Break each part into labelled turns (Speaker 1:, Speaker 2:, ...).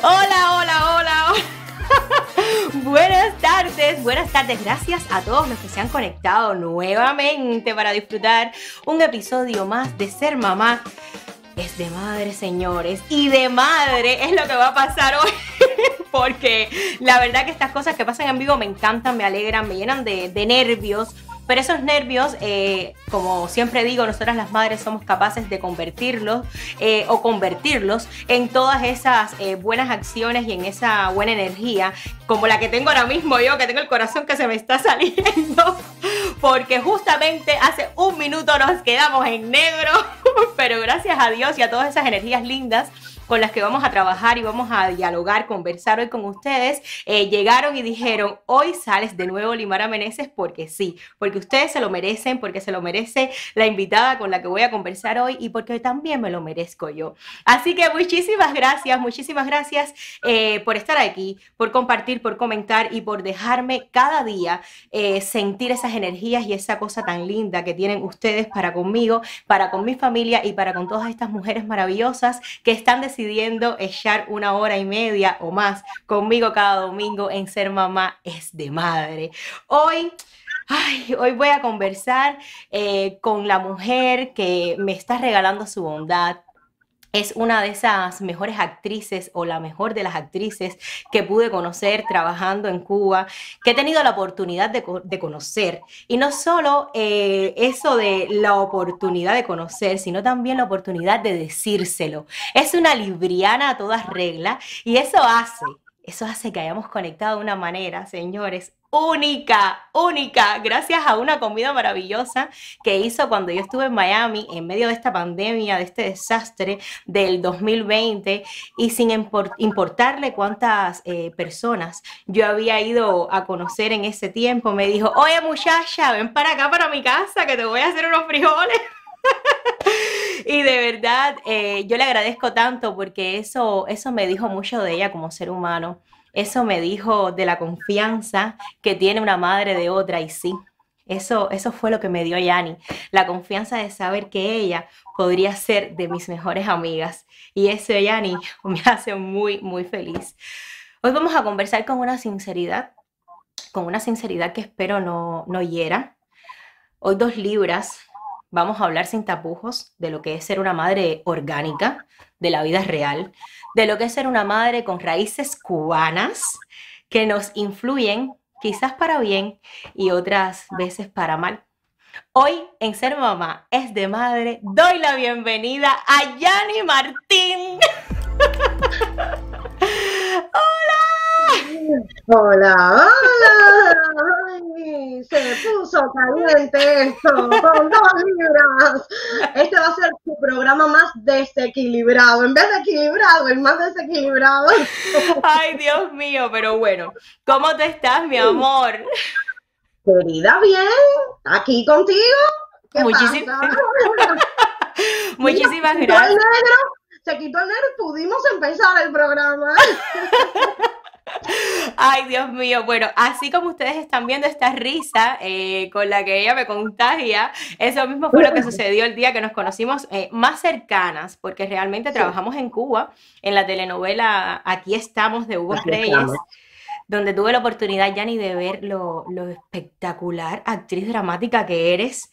Speaker 1: Hola, hola, hola. buenas tardes, buenas tardes. Gracias a todos los que se han conectado nuevamente para disfrutar un episodio más de Ser Mamá. Es de madre, señores. Y de madre es lo que va a pasar hoy. Porque la verdad que estas cosas que pasan en vivo me encantan, me alegran, me llenan de, de nervios pero esos nervios, eh, como siempre digo, nosotras las madres somos capaces de convertirlos eh, o convertirlos en todas esas eh, buenas acciones y en esa buena energía, como la que tengo ahora mismo yo, que tengo el corazón que se me está saliendo, porque justamente hace un minuto nos quedamos en negro, pero gracias a Dios y a todas esas energías lindas con las que vamos a trabajar y vamos a dialogar, conversar hoy con ustedes, eh, llegaron y dijeron, hoy sales de nuevo Limara Meneses porque sí, porque ustedes se lo merecen, porque se lo merece la invitada con la que voy a conversar hoy y porque también me lo merezco yo. Así que muchísimas gracias, muchísimas gracias eh, por estar aquí, por compartir, por comentar y por dejarme cada día eh, sentir esas energías y esa cosa tan linda que tienen ustedes para conmigo, para con mi familia y para con todas estas mujeres maravillosas que están decidiendo decidiendo echar una hora y media o más conmigo cada domingo en Ser Mamá es de Madre. Hoy... Ay, hoy voy a conversar eh, con la mujer que me está regalando su bondad, es una de esas mejores actrices o la mejor de las actrices que pude conocer trabajando en Cuba, que he tenido la oportunidad de, conocer. Y no solo eh, eso de la oportunidad de conocer, sino también la oportunidad de decírselo. Es una libriana a todas reglas y eso hace, eso hace que hayamos conectado de una manera, señores, única, única, gracias a una comida maravillosa que hizo cuando yo estuve en Miami en medio de esta pandemia, de este desastre del 2020 y sin importarle cuántas eh, personas yo había ido a conocer en ese tiempo, me dijo, oye muchacha, ven para acá, para mi casa, que te voy a hacer unos frijoles. y de verdad, eh, yo le agradezco tanto porque eso, eso me dijo mucho de ella como ser humano. Eso me dijo de la confianza que tiene una madre de otra y sí. Eso, eso fue lo que me dio Yani, la confianza de saber que ella podría ser de mis mejores amigas. Y eso, Yani, me hace muy, muy feliz. Hoy vamos a conversar con una sinceridad, con una sinceridad que espero no, no hiera. Hoy dos libras, vamos a hablar sin tapujos de lo que es ser una madre orgánica, de la vida real, de lo que es ser una madre con raíces cubanas que nos influyen quizás para bien y otras veces para mal. Hoy en Ser Mamá es de Madre doy la bienvenida a Yani Martín.
Speaker 2: Hola, hola. Ay, se me puso caliente esto con dos libras. Este va a ser tu programa más desequilibrado. En vez de equilibrado, el más desequilibrado.
Speaker 1: Ay, Dios mío, pero bueno. ¿Cómo te estás, mi amor?
Speaker 2: Querida, bien. Aquí contigo.
Speaker 1: Muchísimas, Muchísimas gracias.
Speaker 2: se quitó el negro y pudimos empezar el programa.
Speaker 1: Ay, Dios mío. Bueno, así como ustedes están viendo esta risa eh, con la que ella me contagia, eso mismo fue lo que sucedió el día que nos conocimos eh, más cercanas, porque realmente trabajamos en Cuba, en la telenovela Aquí estamos de Hugo Reyes. donde tuve la oportunidad, Yanni, de ver lo, espectacular actriz dramática que eres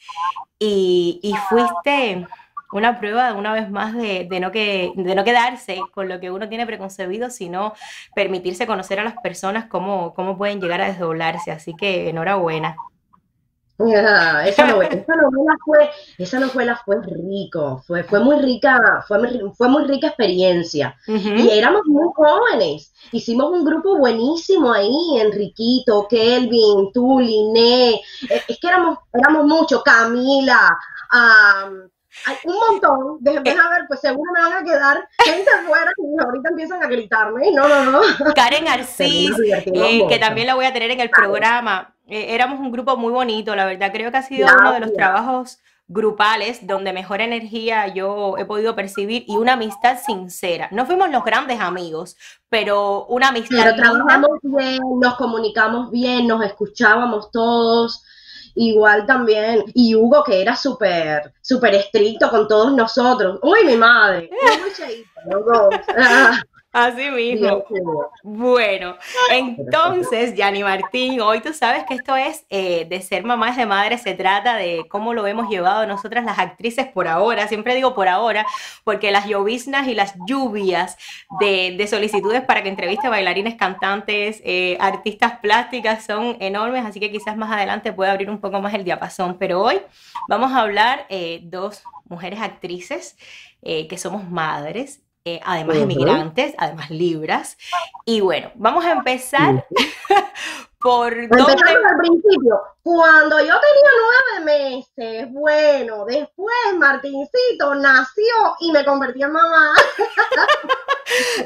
Speaker 1: y, y fuiste una prueba una vez más de, no que, de no quedarse con lo que uno tiene preconcebido, sino permitirse conocer a las personas cómo, cómo pueden llegar a desdoblarse. Así que enhorabuena.
Speaker 2: esa, novela, fue, esa novela fue rico, fue, fue muy rica, fue, fue muy rica experiencia. Y éramos muy jóvenes. Hicimos un grupo buenísimo ahí, Enriquito, Kelvin, tú, Liné, es que éramos, éramos muchos, Camila, hay un montón, déjenme a ver, pues seguro me van a quedar gente afuera y ahorita empiezan a gritarme. No, no, no.
Speaker 1: Karen Arcis, eh, que también la voy a tener en el programa. Eh, éramos un grupo muy bonito, la verdad. Creo que ha sido uno de los trabajos grupales donde mejor energía yo he podido percibir y una amistad sincera. No fuimos los grandes amigos, pero una amistad.
Speaker 2: Pero trabajamos bien, nos comunicamos bien, nos escuchábamos todos igual también, y Hugo que era súper, súper estricto con todos nosotros. Uy, mi madre.
Speaker 1: Así mismo. Bueno, entonces, Yanni Martín, hoy tú sabes que esto es eh, de ser mamás de madre, se trata de cómo lo hemos llevado nosotras las actrices por ahora, siempre digo por ahora, porque las lloviznas y las lluvias de, solicitudes para que entreviste bailarines, cantantes, eh, artistas plásticas son enormes, así que quizás más adelante pueda abrir un poco más el diapasón, pero hoy vamos a hablar eh, dos mujeres actrices que somos madres eh, además emigrantes, además libras. Y bueno, vamos a empezar por
Speaker 2: dónde... al principio. Cuando yo tenía nueve meses, bueno, después Martincito nació y me convertí en mamá.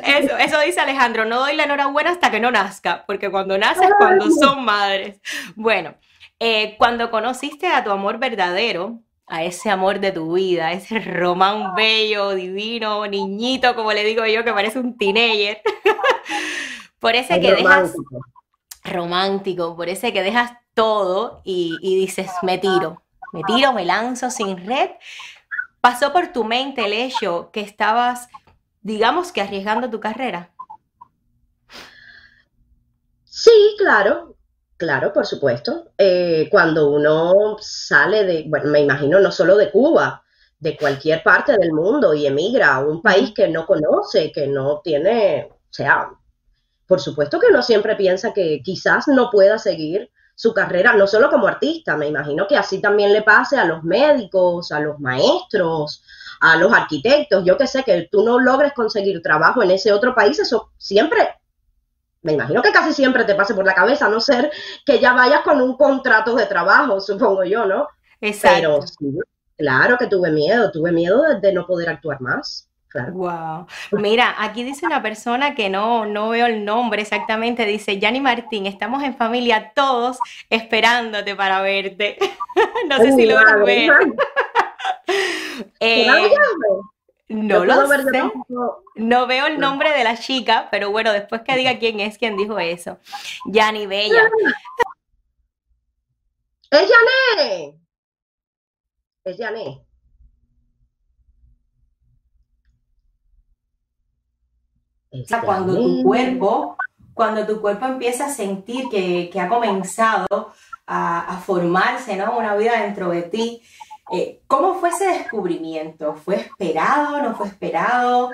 Speaker 1: Eso, eso dice Alejandro, no doy la enhorabuena hasta que no nazca, porque cuando nace es cuando son madres. Bueno, eh, cuando conociste a tu amor verdadero, a ese amor de tu vida, ese román bello, divino, niñito, como le digo yo, que parece un teenager. por ese que dejas romántico, por ese que dejas todo y, dices, me tiro, me tiro, me lanzo sin red. ¿Pasó por tu mente el hecho que estabas, digamos que arriesgando tu carrera?
Speaker 2: Sí, claro. Claro, por supuesto. Eh, cuando uno sale de, bueno, me imagino no solo de Cuba, de cualquier parte del mundo y emigra a un país que no conoce, que no tiene, o sea, por supuesto que uno siempre piensa que quizás no pueda seguir su carrera, no solo como artista, me imagino que así también le pase a los médicos, a los maestros, a los arquitectos, yo que sé, que tú no logres conseguir trabajo en ese otro país, eso siempre me imagino que casi siempre te pase por la cabeza, a no ser que ya vayas con un contrato de trabajo, supongo yo, ¿no? Exacto. Pero claro que tuve miedo, tuve miedo de, no poder actuar más. Claro.
Speaker 1: Wow. Mira, aquí dice una persona que no, no veo el nombre exactamente, dice Yanni Martín, estamos en familia todos esperándote para verte. no sé si lo ver. eh, no lo sé. No veo el nombre de la chica, pero bueno, después que diga quién es quien dijo eso. Yani Bella.
Speaker 2: ¡Es Yané! Es Yané.
Speaker 1: cuando tu cuerpo, cuando tu cuerpo empieza a sentir que, ha comenzado a, a, formarse, ¿no? Una vida dentro de ti, eh, ¿Cómo fue ese descubrimiento? ¿Fue esperado? ¿No fue esperado?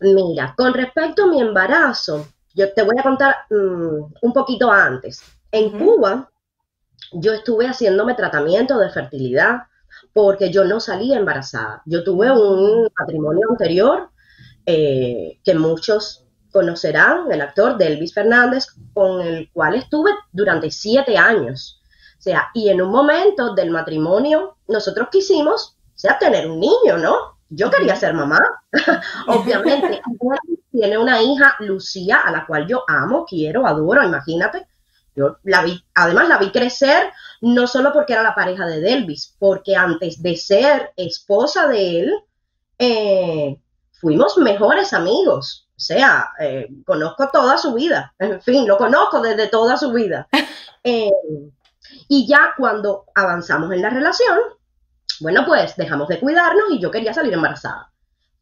Speaker 2: Mira, con respecto a mi embarazo, yo te voy a contar mm, un poquito antes. En Cuba, yo estuve haciéndome tratamiento de fertilidad porque yo no salía embarazada. Yo tuve un matrimonio anterior eh, que muchos conocerán, el actor Delvis Fernández, con el cual estuve durante siete años sea, y en un momento del matrimonio, nosotros quisimos, o sea, tener un niño, ¿no? Yo quería ser mamá, obviamente. Tiene una hija, Lucía, a la cual yo amo, quiero, adoro, imagínate. Yo la vi, además la vi crecer, no solo porque era la pareja de Delvis, porque antes de ser esposa de él, eh, fuimos mejores amigos. O sea, eh, conozco toda su vida, en fin, lo conozco desde toda su vida. Eh, y ya cuando avanzamos en la relación, bueno, pues dejamos de cuidarnos y yo quería salir embarazada.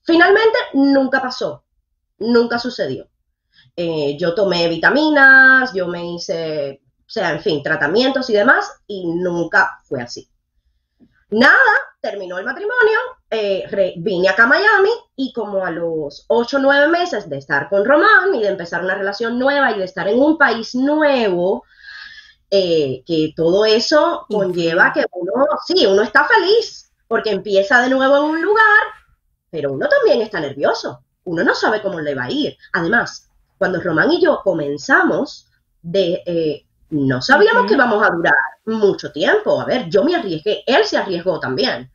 Speaker 2: Finalmente, nunca pasó, nunca sucedió. Eh, yo tomé vitaminas, yo me hice, o sea, en fin, tratamientos y demás, y nunca fue así. Nada, terminó el matrimonio, eh, vine acá a Miami y como a los 8 o 9 meses de estar con Román y de empezar una relación nueva y de estar en un país nuevo, eh, que todo eso conlleva que uno, sí, uno está feliz porque empieza de nuevo en un lugar, pero uno también está nervioso, uno no sabe cómo le va a ir. Además, cuando Román y yo comenzamos, de, eh, no sabíamos que íbamos a durar mucho tiempo. A ver, yo me arriesgué, él se arriesgó también.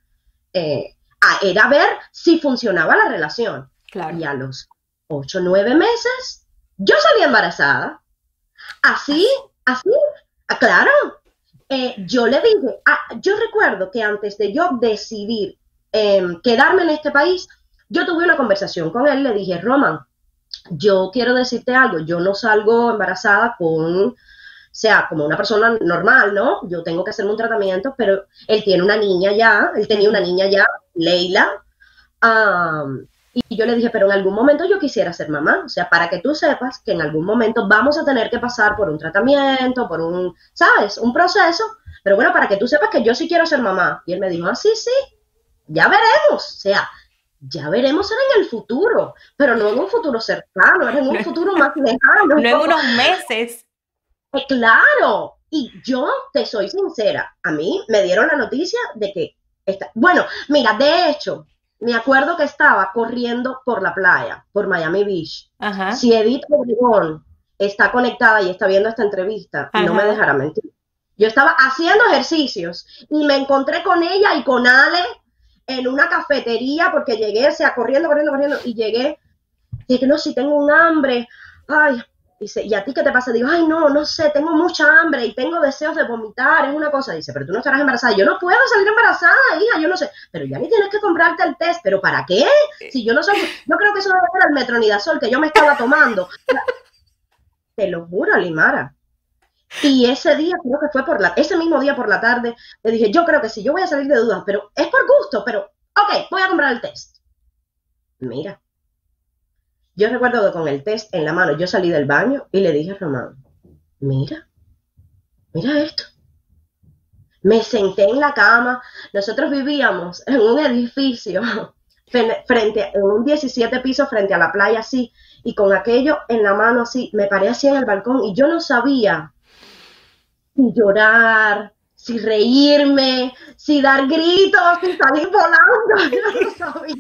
Speaker 2: Eh, era ver si funcionaba la relación. Y a los ocho, nueve meses, yo salí embarazada. Así, así, Ah, claro, eh, yo le dije, ah, yo recuerdo que antes de yo decidir em, quedarme en este país, yo tuve una conversación con él, le dije, Roman, yo quiero decirte algo, yo no salgo embarazada con, o sea, como una persona normal, ¿no? Yo tengo que hacerme un tratamiento, pero él tiene una niña ya, él tenía una niña ya, Leila, Y yo le dije, pero en algún momento yo quisiera ser mamá, o sea, para que tú sepas que en algún momento vamos a tener que pasar por un tratamiento, por un, ¿sabes? Un proceso, pero bueno, para que tú sepas que yo sí quiero ser mamá. Y él me dijo, ah, sí, sí, ya veremos, o sea, ya veremos en el futuro, pero no en un futuro cercano, en un futuro más lejano.
Speaker 1: No en unos meses.
Speaker 2: Eh, claro, y yo te soy sincera, a mí me dieron la noticia de que, está, bueno, mira, de hecho, me acuerdo que estaba corriendo por la playa, por Miami Beach. Si Edith Obregón está conectada y está viendo esta entrevista, no me dejará mentir. Yo estaba haciendo ejercicios y me encontré con ella y con Ale en una cafetería porque llegué, o sea, corriendo, corriendo, corriendo y llegué. Dije, no, si tengo un hambre. Ay, Dice, ¿y a ti qué te pasa? Digo, ay, no, no sé, tengo mucha hambre y tengo deseos de vomitar, es una cosa. Dice, pero tú no estarás embarazada. Yo no puedo salir embarazada, hija, yo no sé. Pero ya ni tienes que comprarte el test, ¿pero para qué? Si yo no soy, yo creo que eso debe ser el metronidazol que yo me estaba tomando. Te lo juro, Limara. Y ese día, creo que fue por la, ese mismo día por la tarde, le dije, yo creo que sí, yo voy a salir de dudas, pero es por gusto, pero, ok, voy a comprar el test. Mira, yo recuerdo que con el test en la mano yo salí del baño y le dije a Román, mira, mira esto. Me senté en la cama. Nosotros vivíamos en un edificio frente en un 17 pisos frente a la playa así y con aquello en la mano así, me paré así en el balcón y yo no sabía si llorar, si reírme, si dar gritos, si salir volando, yo no sabía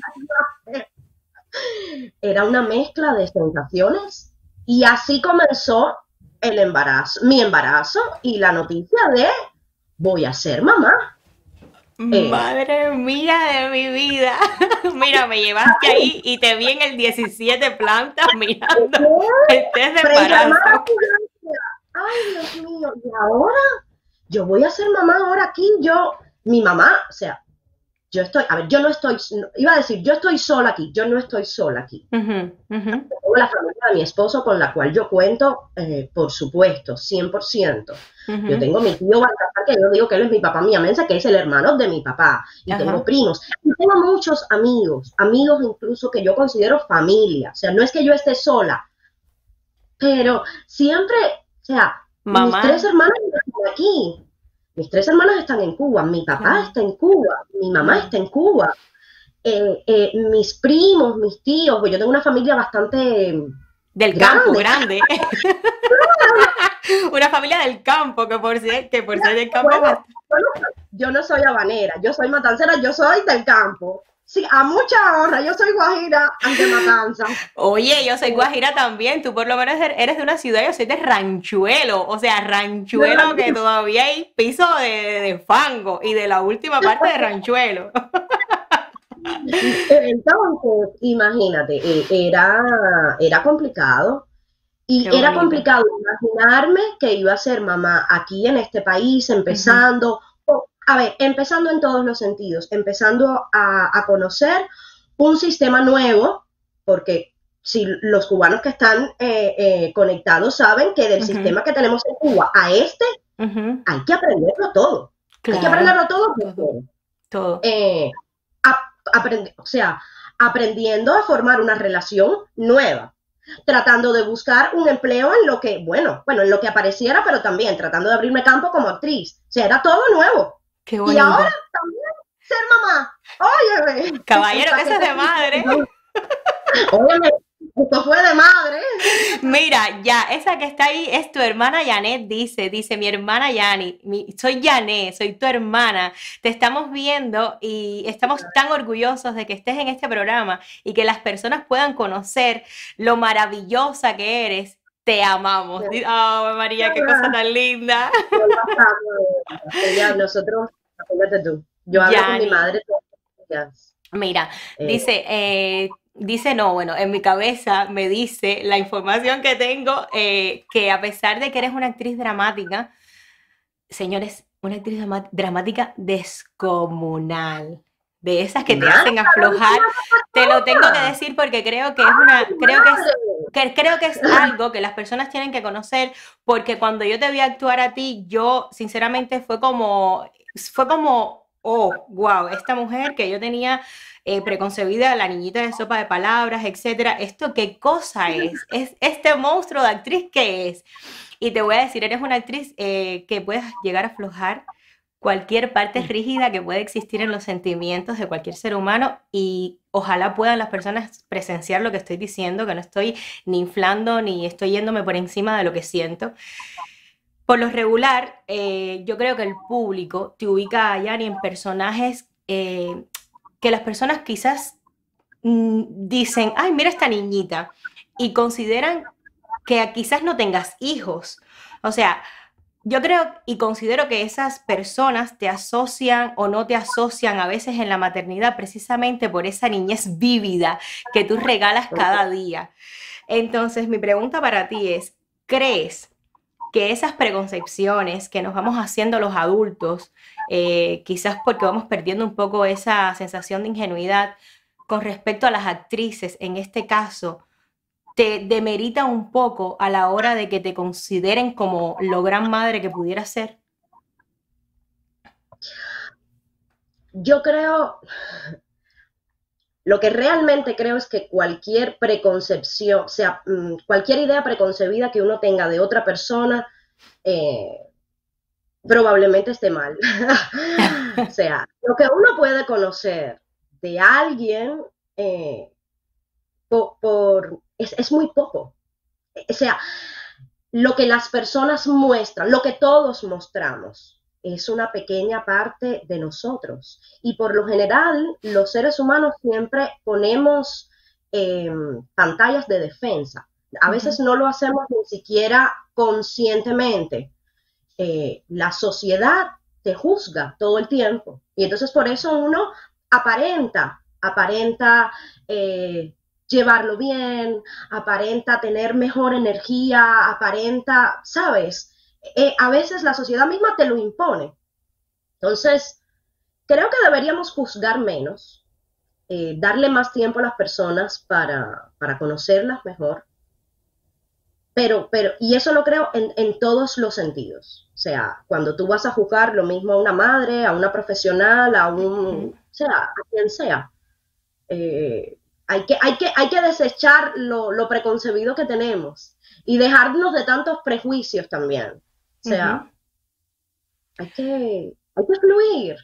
Speaker 2: era una mezcla de sensaciones y así comenzó el embarazo, mi embarazo y la noticia de voy a ser mamá.
Speaker 1: Eh, Madre mía de mi vida. Mira, me llevaste ahí y te vi en el 17 plantas mirando el test de embarazo.
Speaker 2: Ay, Dios mío, y ahora yo voy a ser mamá ahora aquí, yo, mi mamá, o sea, yo estoy, a ver, yo no estoy, iba a decir, yo estoy sola aquí, yo no estoy sola aquí. Tengo la familia de mi esposo con la cual yo cuento, eh, por supuesto, 100%. Yo tengo mi tío Baltasar, que yo digo que él es mi papá mi amensa, que es el hermano de mi papá. Y tengo primos. Y tengo muchos amigos, amigos incluso que yo considero familia. O sea, no es que yo esté sola, pero siempre, o sea, mis tres hermanos están aquí. Mis tres hermanos están en Cuba, mi papá está en Cuba, mi mamá está en Cuba, eh, eh, mis primos, mis tíos, pues yo tengo una familia bastante...
Speaker 1: Del campo, grande. una familia del campo, que por ser, que por ser del campo...
Speaker 2: yo no soy habanera, yo soy matancera, yo soy del campo. Sí, a mucha honra, yo soy guajira ante matanza.
Speaker 1: Oye, yo soy guajira también, tú por lo menos er-, eres de una ciudad, yo soy de ranchuelo, o sea, ranchuelo que todavía hay piso de, fango y de la última parte de ranchuelo.
Speaker 2: Entonces, imagínate, eh, era, era complicado. Y era complicado imaginarme que iba a ser mamá aquí en este país, empezando, a ver, empezando en todos los sentidos, empezando a, conocer un sistema nuevo, porque si los cubanos que están eh, eh, conectados saben que del sistema que tenemos en Cuba a este, hay que aprenderlo todo. Hay que aprenderlo todo. Todo. Eh, o sea, aprendiendo a formar una relación nueva, tratando de buscar un empleo en lo que, bueno, bueno, en lo que apareciera, pero también tratando de abrirme campo como actriz. O sea, era todo nuevo. Y ahora también ser mamá. Óyeme.
Speaker 1: Caballero, que eso es de madre.
Speaker 2: Óyeme, esto fue de madre.
Speaker 1: Mira, ya, esa que está ahí es tu hermana Janet, dice, dice mi hermana Yani, soy Janet, soy tu hermana, te estamos viendo y estamos tan orgullosos de que estés en este programa y que las personas puedan conocer lo maravillosa que eres te amamos. Oh, María, qué cosa tan linda.
Speaker 2: nosotros tú. Yo hablo con mi madre
Speaker 1: Mira, eh, dice, eh, dice no, bueno, en mi cabeza me dice la información que tengo eh, que a pesar de que eres una actriz dramática, señores, una actriz dramática descomunal de esas que te hacen aflojar. Te lo tengo que decir porque creo que es una, creo que es, creo que es algo que las personas tienen que conocer, porque cuando yo te vi actuar a ti, yo sinceramente fue como fue como oh, wow, esta mujer que yo tenía eh, preconcebida, la niñita de sopa de palabras, etcétera, ¿esto qué cosa es? ¿Es este monstruo de actriz qué es? Y te voy a decir, eres una actriz eh, que puedes llegar a aflojar cualquier parte rígida que puede existir en los sentimientos de cualquier ser humano y ojalá puedan las personas presenciar lo que estoy diciendo, que no estoy ni inflando ni estoy yéndome por encima de lo que siento. Por lo regular, eh, yo creo que el público te ubica a Yanni en personajes eh, que las personas quizás mm, dicen, ay, mira esta niñita, y consideran que quizás no tengas hijos. O sea, yo creo y considero que esas personas te asocian o no te asocian a veces en la maternidad precisamente por esa niñez vívida que tú regalas cada día. Entonces, mi pregunta para ti es, ¿crees que esas preconcepciones que nos vamos haciendo los adultos, eh, quizás porque vamos perdiendo un poco esa sensación de ingenuidad con respecto a las actrices, en este caso, te demerita un poco a la hora de que te consideren como lo gran madre que pudiera ser?
Speaker 2: Yo creo, lo que realmente creo es que cualquier preconcepción, o sea, mm, cualquier idea preconcebida que uno tenga de otra persona, eh, probablemente esté mal. o sea, lo que uno puede conocer de alguien eh, por, es, muy poco. O sea, lo que las personas muestran, lo que todos mostramos, es una pequeña parte de nosotros. Y por lo general, los seres humanos siempre ponemos em, pantallas de defensa. A veces no lo hacemos ni siquiera conscientemente. Eh, la sociedad te juzga todo el tiempo. Y entonces por eso uno aparenta, aparenta eh, llevarlo bien, aparenta tener mejor energía, aparenta, ¿sabes? Eh, a veces la sociedad misma te lo impone. Entonces, creo que deberíamos juzgar menos, eh, darle más tiempo a las personas para, para conocerlas mejor. Pero, pero, y eso lo creo en, en, todos los sentidos. O sea, cuando tú vas a juzgar lo mismo a una madre, a una profesional, a un, o sea, a quien sea. Eh, hay que, hay que, hay que desechar lo, preconcebido que tenemos y dejarnos de tantos prejuicios también. O sea, hay, que, hay que fluir.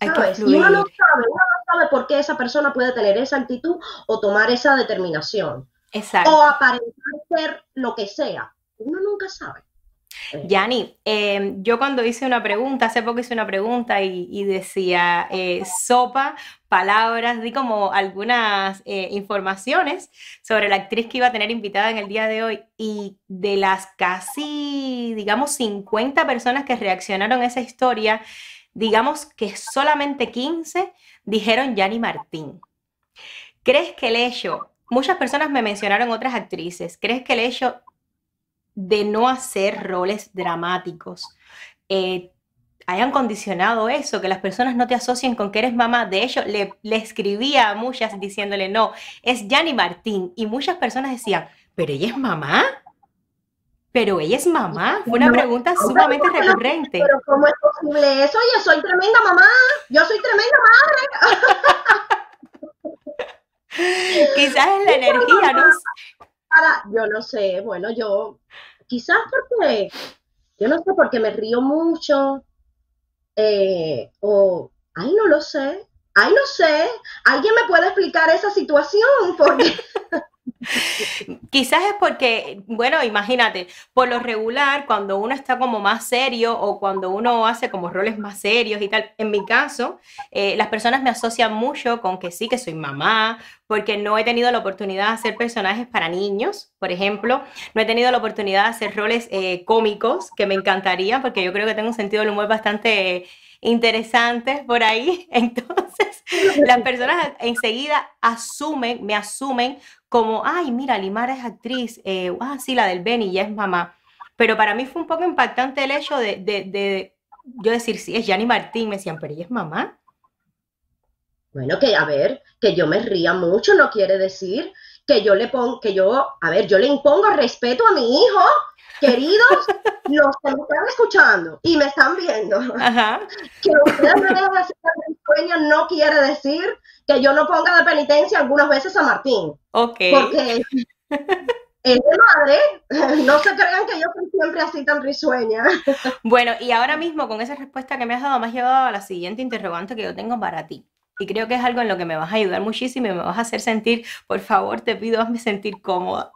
Speaker 2: Y uno no, sabe, uno no sabe por qué esa persona puede tener esa actitud o tomar esa determinación. Exacto. O aparentar ser lo que sea. Uno nunca sabe.
Speaker 1: Yani, em, yo cuando hice una pregunta, hace poco hice una pregunta y, decía eh, sopa, palabras, di como algunas eh, informaciones sobre la actriz que iba a tener invitada en el día de hoy y de las casi, digamos, 50 personas que reaccionaron a esa historia, digamos que solamente 15 dijeron Yani Martín. ¿Crees que el hecho, muchas personas me mencionaron otras actrices, ¿crees que el hecho de no hacer roles dramáticos eh, hayan condicionado eso, que las personas no te asocien con que eres mamá. De hecho, le, le escribía a muchas diciéndole, no, es Yanni Martín. Y muchas personas decían, ¿pero ella es mamá? ¿Pero ella es mamá? Fue una pregunta sumamente recurrente.
Speaker 2: ¿Pero cómo es posible eso? Oye, soy tremenda mamá. Yo soy tremenda
Speaker 1: madre. Quizás es la energía, ¿no?
Speaker 2: yo no sé, bueno, yo quizás porque, yo no sé, porque me río mucho, eh, o, ay, no lo sé, ay, no sé, alguien me puede explicar esa situación, porque...
Speaker 1: Quizás es porque, bueno, imagínate, por lo regular, cuando uno está como más serio o cuando uno hace como roles más serios y tal, en mi caso, eh, las personas me asocian mucho con que sí, que soy mamá, porque no he tenido la oportunidad de hacer personajes para niños, por ejemplo, no he tenido la oportunidad de hacer roles eh, cómicos, que me encantaría, porque yo creo que tengo un sentido del humor bastante interesantes por ahí. Entonces, las personas enseguida asumen, me asumen como, ay, mira, Limara es actriz, eh, ah, sí, la del Benny ya es mamá. Pero para mí fue un poco impactante el hecho de, de, yo decir, sí, es Yanni Martín, me decían, pero ella es mamá.
Speaker 2: Bueno, que a ver, que yo me ría mucho no quiere decir que yo le pongo, que yo, a ver, yo le impongo respeto a mi hijo, queridos, los que me están escuchando y me están viendo, que ustedes me dejen así tan no quiere decir que yo no ponga de penitencia algunas veces a Martín.
Speaker 1: Ok.
Speaker 2: Porque es de madre, no se crean que yo soy siempre así tan risueña.
Speaker 1: Bueno, y ahora mismo con esa respuesta que me has dado, me has llevado a la siguiente interrogante que yo tengo para ti. Y creo que es algo en lo que me vas a ayudar muchísimo y me vas a hacer sentir, por favor, te pido, hazme sentir cómoda.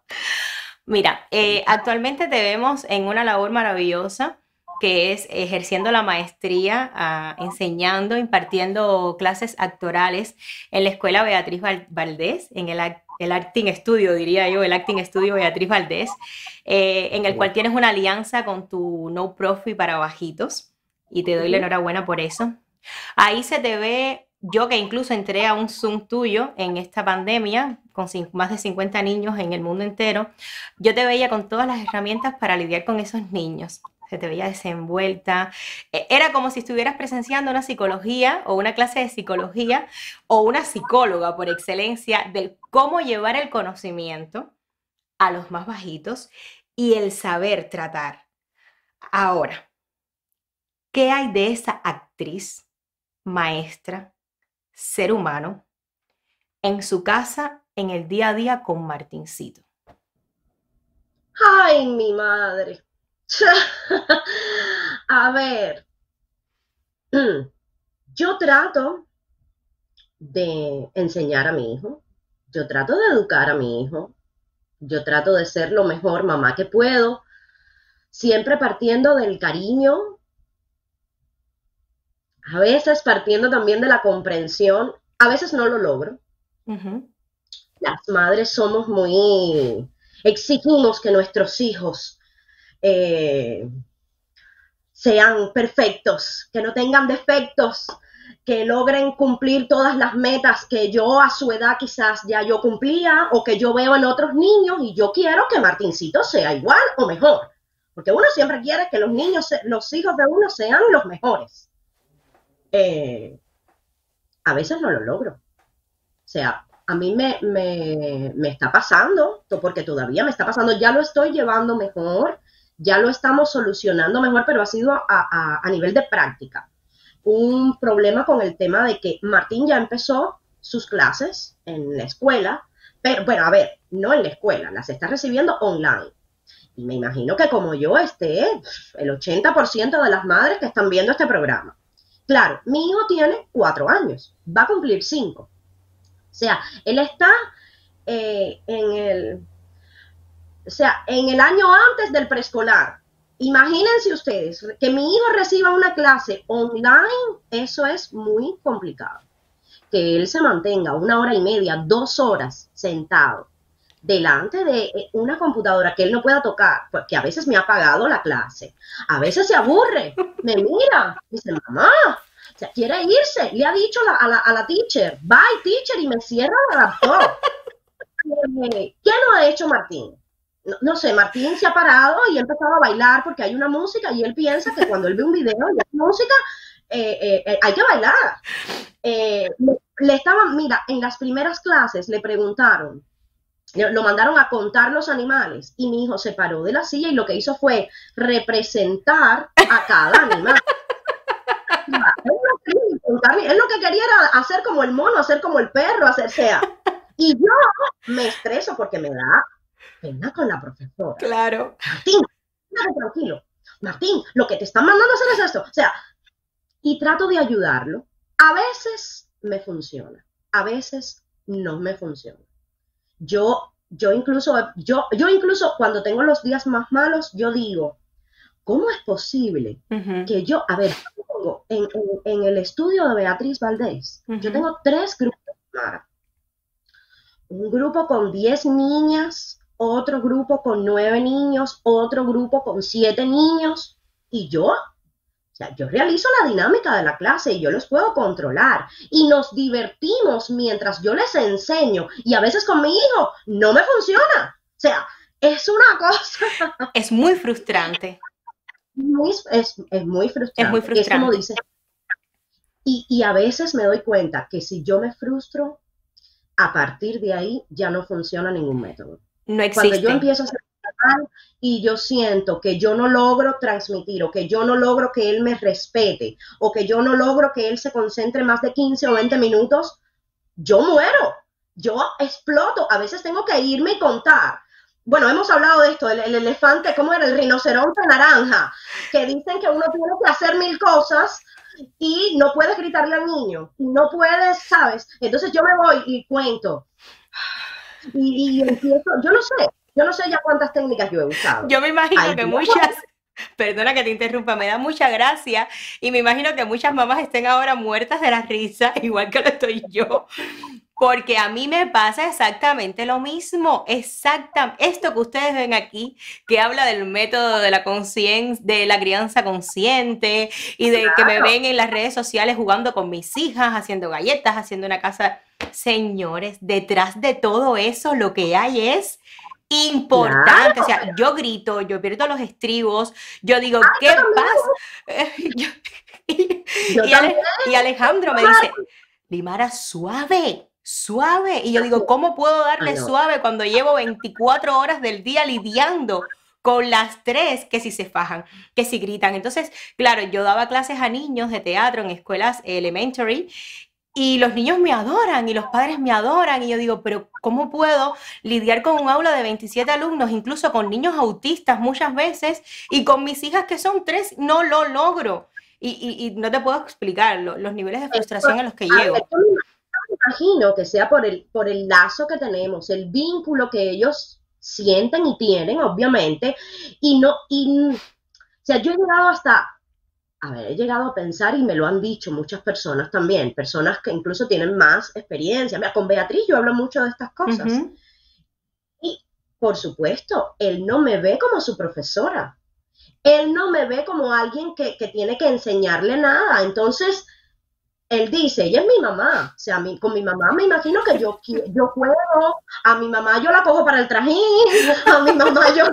Speaker 1: Mira, eh, actualmente te vemos en una labor maravillosa que es ejerciendo la maestría, ah, enseñando, impartiendo clases actorales en la Escuela Beatriz Valdés, en el, el Acting Studio, diría yo, el Acting Studio Beatriz Valdés, eh, en el cual tienes una alianza con tu No Profit para bajitos y te doy la enhorabuena por eso. Ahí se te ve yo que incluso entré a un Zoom tuyo en esta pandemia, con más de 50 niños en el mundo entero, yo te veía con todas las herramientas para lidiar con esos niños. Se te veía desenvuelta. E, era como si estuvieras presenciando una psicología o una clase de psicología o una psicóloga por excelencia del cómo llevar el conocimiento a los más bajitos y el saber tratar. Ahora, ¿qué hay de esa actriz, maestra, ser humano en su casa en el día a día con Martincito?
Speaker 2: Ay, mi madre. a ver, yo trato de enseñar a mi hijo, yo trato de educar a mi hijo, yo trato de ser lo mejor mamá que puedo, siempre partiendo del cariño, a veces partiendo también de la comprensión, a veces no lo logro. Las madres somos muy, exigimos que nuestros hijos eh, sean perfectos, que no tengan defectos, que logren cumplir todas las metas que yo a su edad quizás ya yo cumplía o que yo veo en otros niños y yo quiero que Martincito sea igual o mejor, porque uno siempre quiere que los niños, los hijos de uno sean los mejores. Eh, a veces no lo logro. O sea, a mí me, me, está pasando, porque todavía me está pasando, ya lo estoy llevando mejor, ya lo estamos solucionando mejor, pero ha sido a, a, nivel de práctica. Un problema con el tema de que Martín ya empezó sus clases en la escuela, pero bueno, a ver, no en la escuela, las está recibiendo online. Y me imagino que como yo esté, el 80% de las madres que están viendo este programa. Claro, mi hijo tiene cuatro años, va a cumplir cinco. O sea, él está eh, en el, o sea, en el año antes del preescolar. Imagínense ustedes que mi hijo reciba una clase online, eso es muy complicado. Que él se mantenga una hora y media, dos horas sentado delante de eh, una computadora que él no pueda tocar, porque a veces me ha pagado la clase, a veces se aburre, me mira, dice, mamá, quiere irse, le ha dicho a, la, a la teacher, bye teacher, y me cierra el laptop. Eh, ¿Qué no ha hecho Martín? No, sé, Martín se ha parado y ha empezado a bailar porque hay una música y él piensa que cuando él ve un video y hay música, eh, hay que bailar. le estaban, mira, en las primeras clases le preguntaron, lo mandaron a contar los animales y mi hijo se paró de la silla y lo que hizo fue representar a cada animal. él lo que quería era hacer como el mono, hacer como el perro, hacer sea. Y yo me estreso porque me da pena con la profesora.
Speaker 1: Claro.
Speaker 2: Martín, tranquilo. Martín, lo que te están mandando a hacer es esto. O sea, y trato de ayudarlo. A veces me funciona, a veces no me funciona. Yo, yo incluso, yo, yo incluso cuando tengo los días más malos, yo digo, ¿cómo es posible que yo, a ver, en, el estudio de Beatriz Valdés, yo tengo tres grupos, Un grupo con diez niñas, otro grupo con nueve niños, otro grupo con siete niños, y yo o sea, yo realizo la dinámica de la clase y yo los puedo controlar. Y nos divertimos mientras yo les enseño. Y a veces con mi hijo no me funciona. O sea, es una cosa.
Speaker 1: Es muy frustrante.
Speaker 2: es, muy frustrante. Es muy frustrante. como dice. Y, y a veces me doy cuenta que si yo me frustro, a partir de ahí ya no funciona ningún método.
Speaker 1: No existe.
Speaker 2: Cuando yo empiezo a hacer y yo siento que yo no logro transmitir o que yo no logro que él me respete o que yo no logro que él se concentre más de 15 o 20 minutos, yo muero, yo exploto. A veces tengo que irme y contar. Bueno, hemos hablado de esto, el, elefante, ¿cómo era? El rinoceronte naranja, que dicen que uno tiene que hacer mil cosas y no puedes gritarle al niño, y no puedes, ¿sabes? Entonces yo me voy y cuento. Y, y empiezo, yo no sé, yo no sé ya cuántas técnicas yo he usado.
Speaker 1: Yo me imagino que muchas, perdona que te interrumpa, me da mucha gracia y me imagino que muchas mamás estén ahora muertas de la risa, igual que lo estoy yo. Porque a mí me pasa exactamente lo mismo, exactamente esto que ustedes ven aquí, que habla del método de la conciencia, de la crianza consciente y de que me ven en las redes sociales jugando con mis hijas, haciendo galletas, haciendo una casa. Señores, detrás de todo eso lo que hay es importante. O sea, yo grito, yo pierdo los estribos, yo digo, ¿qué pasa? y, Alejandro me dice, Limara, suave, suave. Y yo digo, ¿cómo puedo darle suave cuando llevo 24 horas del día lidiando? con las tres que si se fajan, que si gritan. Entonces, claro, yo daba clases a niños de teatro en escuelas elementary y los niños me adoran y los padres me adoran y yo digo, pero ¿cómo puedo lidiar con un aula de 27 alumnos, incluso con niños autistas muchas veces y con mis hijas que son tres? No lo logro. Y, no te puedo explicar los niveles de frustración a los que llego.
Speaker 2: yo me imagino que sea por el, por el lazo que tenemos, el vínculo que ellos sienten y tienen, obviamente, y no, y, o sea, yo he llegado hasta a ver, he llegado a pensar y me lo han dicho muchas personas también, personas que incluso tienen más experiencia. Mira, con Beatriz yo hablo mucho de estas cosas. Y, por supuesto, él no me ve como su profesora. Él no me ve como alguien que, tiene que enseñarle nada. Entonces, él dice, ella es mi mamá. O sea, con mi mamá me imagino que yo, yo juego, a mi mamá yo la cojo para el trajín, a mi mamá yo...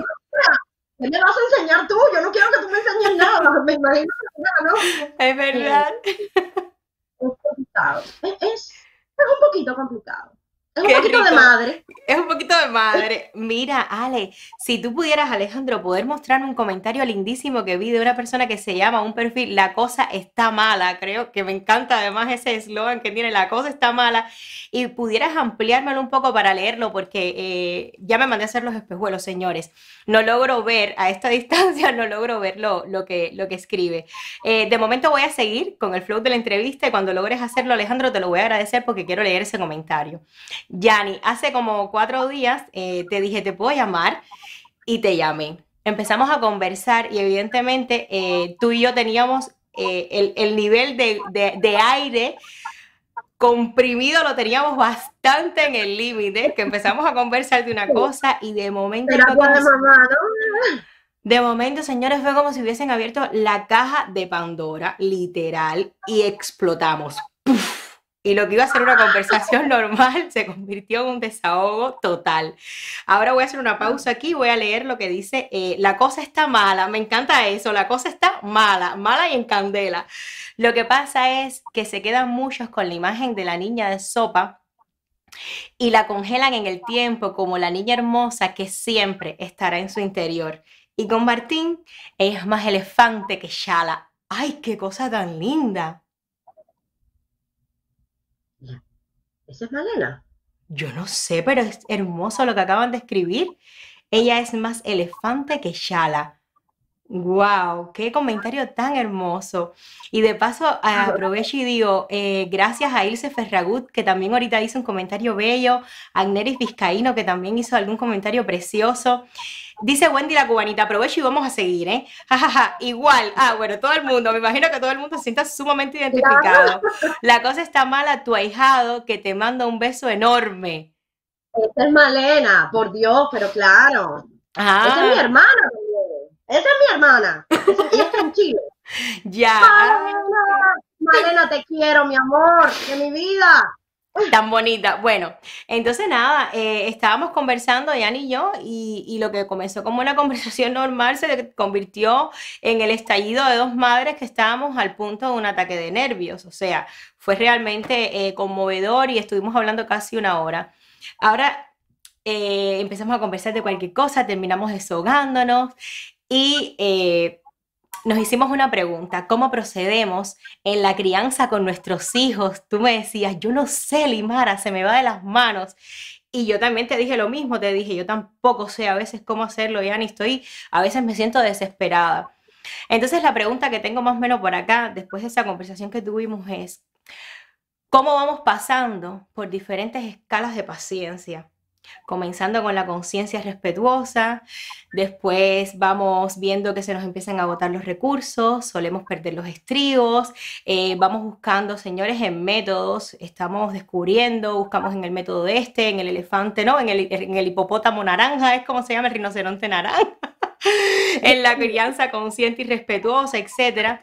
Speaker 2: ¿Qué me vas a enseñar tú? Yo no quiero que tú me enseñes nada. Me imagino que
Speaker 1: no. Es verdad.
Speaker 2: es complicado. es un poquito complicado. Es un poquito de madre.
Speaker 1: Es un poquito de madre. Mira, Ale, si tú pudieras, Alejandro, poder mostrar un comentario lindísimo que vi de una persona que se llama un perfil La cosa está mala, creo que me encanta además ese eslogan que tiene La cosa está mala, y pudieras ampliármelo un poco para leerlo, porque eh, ya me mandé a hacer los espejuelos, señores. No logro ver, a esta distancia, no logro ver lo, que, lo que escribe. Eh, de momento voy a seguir con el flow de la entrevista y cuando logres hacerlo, Alejandro, te lo voy a agradecer porque quiero leer ese comentario. Yani, hace como cuatro días eh, te dije, te puedo llamar y te llamé. Empezamos a conversar y evidentemente eh, tú y yo teníamos eh, el, nivel de, aire comprimido lo teníamos bastante en el límite, que empezamos a conversar de una cosa y de momento... De momento, señores, fue como si hubiesen abierto la caja de Pandora, literal, y explotamos. Y lo que iba a ser una conversación normal se convirtió en un desahogo total. Ahora voy a hacer una pausa aquí, voy a leer lo que dice, eh, la cosa está mala, me encanta eso, la cosa está mala, mala y en candela. Lo que pasa es que se quedan muchos con la imagen de la niña de sopa y la congelan en el tiempo como la niña hermosa que siempre estará en su interior. Y con Martín, es más elefante que Shala. ¡Ay, qué cosa tan linda!
Speaker 2: ¿Esa es Malena?
Speaker 1: Yo no sé, pero es hermoso lo que acaban de escribir. Ella es más elefante que Shala. ¡Wow! ¡Qué comentario tan hermoso! Y de paso aprovecho y digo, eh, gracias a Ilse Ferragut, que también ahorita hizo un comentario bello, a Agneris Vizcaíno, que también hizo algún comentario precioso. Dice Wendy la cubanita, aprovecho y vamos a seguir, ¿eh? Jajaja, igual. Ah, bueno, todo el mundo, me imagino que todo el mundo se sienta sumamente identificado. La cosa está mala, tu ahijado, que te manda un beso enorme.
Speaker 2: Esta es Malena, por Dios, pero claro. Ah. Esa es mi hermana Esa es mi hermana. Ella está en Chile.
Speaker 1: Ya.
Speaker 2: Malena, Malena, te quiero, mi amor, de mi vida.
Speaker 1: Tan bonita. Bueno, entonces nada, eh, estábamos conversando, Jan y yo, y, lo que comenzó como una conversación normal se convirtió en el estallido de dos madres que estábamos al punto de un ataque de nervios. O sea, fue realmente eh, conmovedor y estuvimos hablando casi una hora. Ahora, eh, empezamos a conversar de cualquier cosa, terminamos desahogándonos y eh, nos hicimos una pregunta, ¿cómo procedemos en la crianza con nuestros hijos? Tú me decías, yo no sé, Limara, se me va de las manos. Y yo también te dije lo mismo, te dije, yo tampoco sé a veces cómo hacerlo, ya ni estoy, a veces me siento desesperada. Entonces la pregunta que tengo más o menos por acá, después de esa conversación que tuvimos, es, ¿cómo vamos pasando por diferentes escalas de paciencia? Comenzando con la conciencia respetuosa, después vamos viendo que se nos empiezan a agotar los recursos, solemos perder los estribos, eh, vamos buscando, señores, en métodos, estamos descubriendo, buscamos en el método de este, en el elefante, ¿no? En el, hipopótamo naranja, es como se llama el rinoceronte naranja, en la crianza consciente y respetuosa, etc.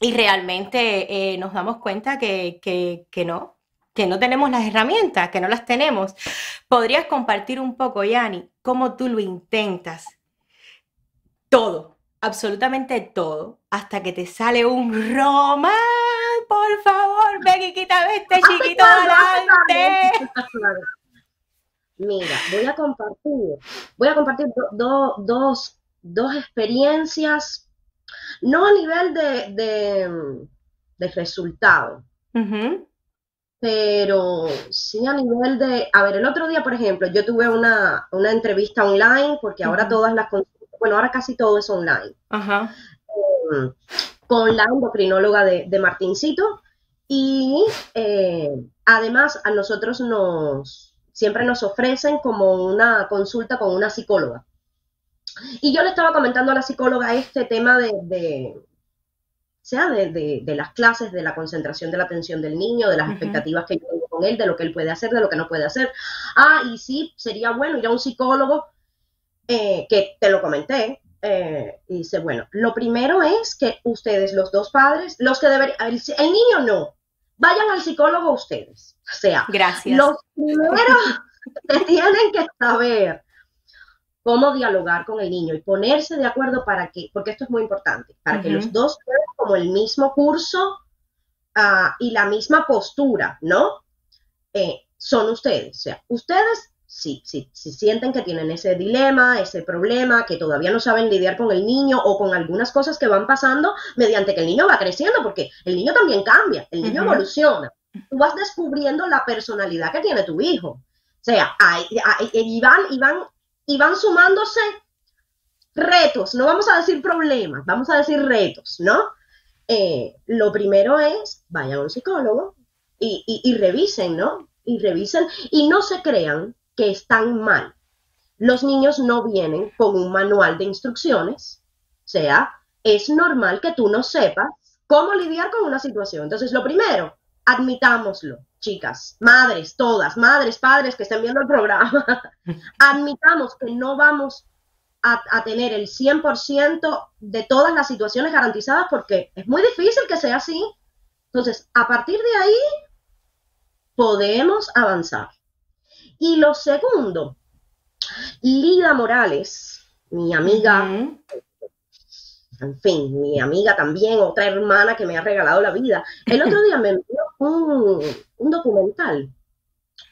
Speaker 1: Y realmente eh, nos damos cuenta que, que, que no, que no tenemos las herramientas, que no las tenemos. ¿Podrías compartir un poco, Yani, cómo tú lo intentas? Todo, absolutamente todo, hasta que te sale un román. Por favor, ven y quítame este chiquito adelante.
Speaker 2: Mira, voy a compartir, voy a compartir dos, experiencias, no a nivel de, de, resultado, pero sí a nivel de, a ver, el otro día, por ejemplo, yo tuve una, entrevista online, porque ahora todas las, bueno, ahora casi todo es online, em, con la endocrinóloga de, de Martincito, y eh, además a nosotros nos, siempre nos ofrecen como una consulta con una psicóloga. Y yo le estaba comentando a la psicóloga este tema de sea de, las clases, de la concentración de la atención del niño, de las expectativas que yo tengo con él, de lo que él puede hacer, de lo que no puede hacer. Ah, y sí, sería bueno ir a un psicólogo, eh, que te lo comenté, eh, y dice, bueno, lo primero es que ustedes, los dos padres, los que deberían, el, el, niño no, vayan al psicólogo ustedes. O sea,
Speaker 1: Gracias.
Speaker 2: los primeros que tienen que saber cómo dialogar con el niño y ponerse de acuerdo para que, porque esto es muy importante, para que los dos tengan como el mismo curso ah, y la misma postura, ¿no? Eh, son ustedes. O sea, ustedes si, si, si, sienten que tienen ese dilema, ese problema, que todavía no saben lidiar con el niño o con algunas cosas que van pasando mediante que el niño va creciendo, porque el niño también cambia, el niño evoluciona. Tú vas descubriendo la personalidad que tiene tu hijo. O sea, hay, y, van, y van y van sumándose retos, no vamos a decir problemas, vamos a decir retos, ¿no? Eh, lo primero es, vayan a un psicólogo y, revisen, ¿no? Y revisen y no se crean que están mal. Los niños no vienen con un manual de instrucciones, o sea, es normal que tú no sepas cómo lidiar con una situación. Entonces, lo primero, admitámoslo chicas, madres, todas, madres, padres que estén viendo el programa, admitamos que no vamos a, tener el 100% de todas las situaciones garantizadas porque es muy difícil que sea así. Entonces, a partir de ahí, podemos avanzar. Y lo segundo, Lida Morales, mi amiga, en fin, mi amiga también, otra hermana que me ha regalado la vida, el otro día me envió un, documental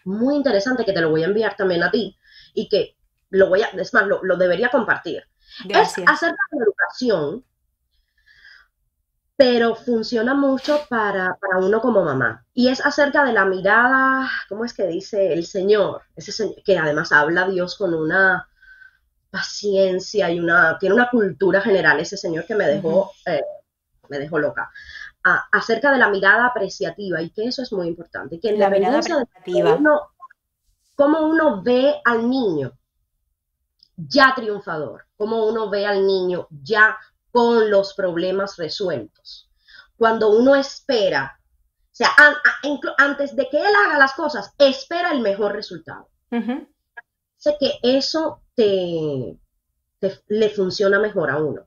Speaker 2: muy interesante que te lo voy a enviar también a ti y que lo voy a, es más, lo, debería compartir. Es acerca de la educación, pero funciona mucho para, uno como mamá. Y es acerca de la mirada, ¿cómo es que dice el Señor? Ese que además habla Dios con una paciencia y una, tiene una cultura general, ese Señor que me dejó, eh, me dejó loca acerca de la mirada apreciativa y que eso es muy importante. Que
Speaker 1: la, mirada apreciativa.
Speaker 2: Uno, cómo uno ve al niño ya triunfador, cómo uno ve al niño ya con los problemas resueltos. Cuando uno espera, o sea, antes de que él haga las cosas, espera el mejor resultado. Sé que eso te, le funciona mejor a uno.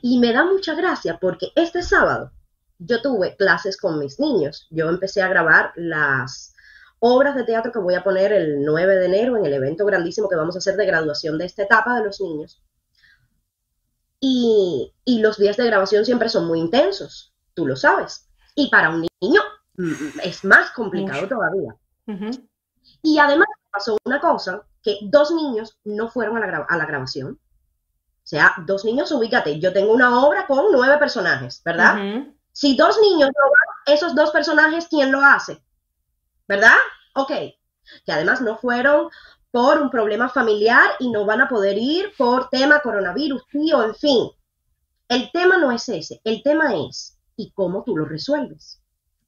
Speaker 2: Y me da mucha gracia porque este sábado yo tuve clases con mis niños. Yo empecé a grabar las obras de teatro que voy a poner el 9 de enero en el evento grandísimo que vamos a hacer de graduación de esta etapa de los niños. Y, los días de grabación siempre son muy intensos, tú lo sabes. Y para un niño mm, es más complicado todavía. Y además pasó una cosa que dos niños no fueron a la, a la grabación. O sea, dos niños, ubícate, yo tengo una obra con nueve personajes, ¿verdad? Si dos niños no van, esos dos personajes, ¿quién lo hace? ¿Verdad? Ok. Que además no fueron por un problema familiar y no van a poder ir por tema coronavirus, tío, en fin. El tema no es ese, el tema es y cómo tú lo resuelves.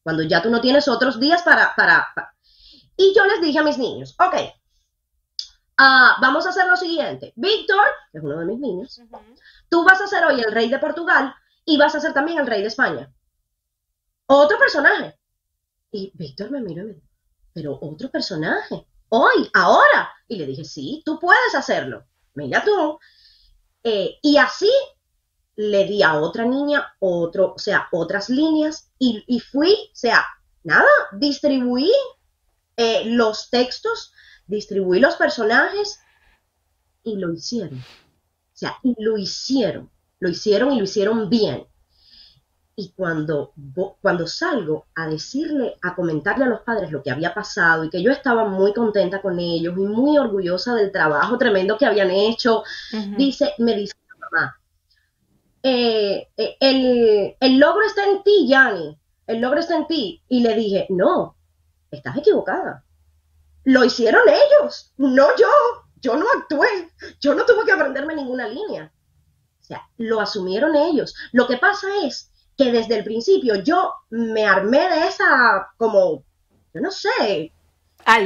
Speaker 2: Cuando ya tú no tienes otros días para... para, Y yo les dije a mis niños, ok, ah, vamos a hacer lo siguiente. Víctor, que es uno de mis niños, tú vas a ser hoy el rey de Portugal y vas a ser también el rey de España. Otro personaje. Y Víctor me miró y me dijo, pero otro personaje, hoy, ahora. Y le dije, sí, tú puedes hacerlo. Mira tú. Eh, y así le di a otra niña otro, o sea, otras líneas y, fui, o sea, nada, distribuí eh, los textos, distribuí los personajes y lo hicieron. O sea, y lo hicieron, lo hicieron y lo hicieron bien. Y cuando, cuando salgo a decirle, a comentarle a los padres lo que había pasado y que yo estaba muy contenta con ellos y muy orgullosa del trabajo tremendo que habían hecho, dice, me dice mamá, eh, eh, el, logro está en ti, Yanni, el logro está en ti. Y le dije, no, estás equivocada. Lo hicieron ellos, no yo. Yo no actué, yo no tuve que aprenderme ninguna línea. O sea, lo asumieron ellos. Lo que pasa es que desde el principio yo me armé de esa, como, yo no sé,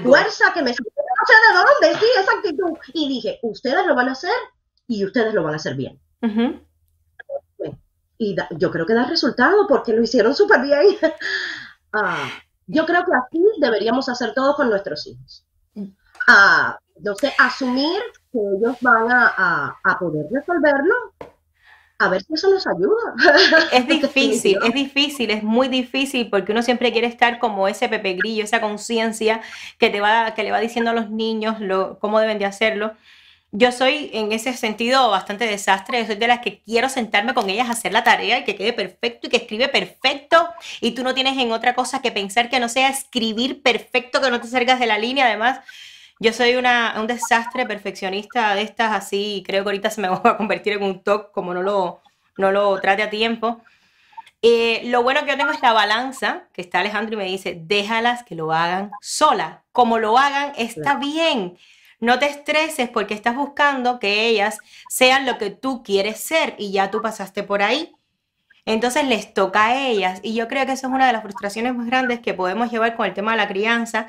Speaker 2: fuerza que me no sé de dónde, sí, esa actitud. Y dije, ustedes lo van a hacer y ustedes lo van a hacer bien y yo creo que da resultado porque lo hicieron súper bien. Ah, yo creo que así deberíamos hacer todo con nuestros hijos. Ah, no sé, asumir que ellos van a, poder resolverlo a ver si eso nos ayuda.
Speaker 1: Es difícil, es difícil, es muy difícil porque uno siempre quiere estar como ese Pepe Grillo, esa conciencia que te va, que le va diciendo a los niños lo, cómo deben de hacerlo. Yo soy en ese sentido bastante desastre. soy de las que quiero sentarme con ellas a hacer la tarea y que quede perfecto y que escribe perfecto. Y tú no tienes en otra cosa que pensar que no sea escribir perfecto, que no te salgas de la línea. Además, yo soy una, un desastre perfeccionista de estas así. Creo que ahorita se me va a convertir en un TOC como no lo, no lo trate a tiempo. Eh, lo bueno que yo tengo es la balanza, que está Alejandro y me dice, déjalas que lo hagan sola. Como lo hagan, está bien. No te estreses porque estás buscando que ellas sean lo que tú quieres ser y ya tú pasaste por ahí. Entonces les toca a ellas y yo creo que eso es una de las frustraciones más grandes que podemos llevar con el tema de la crianza.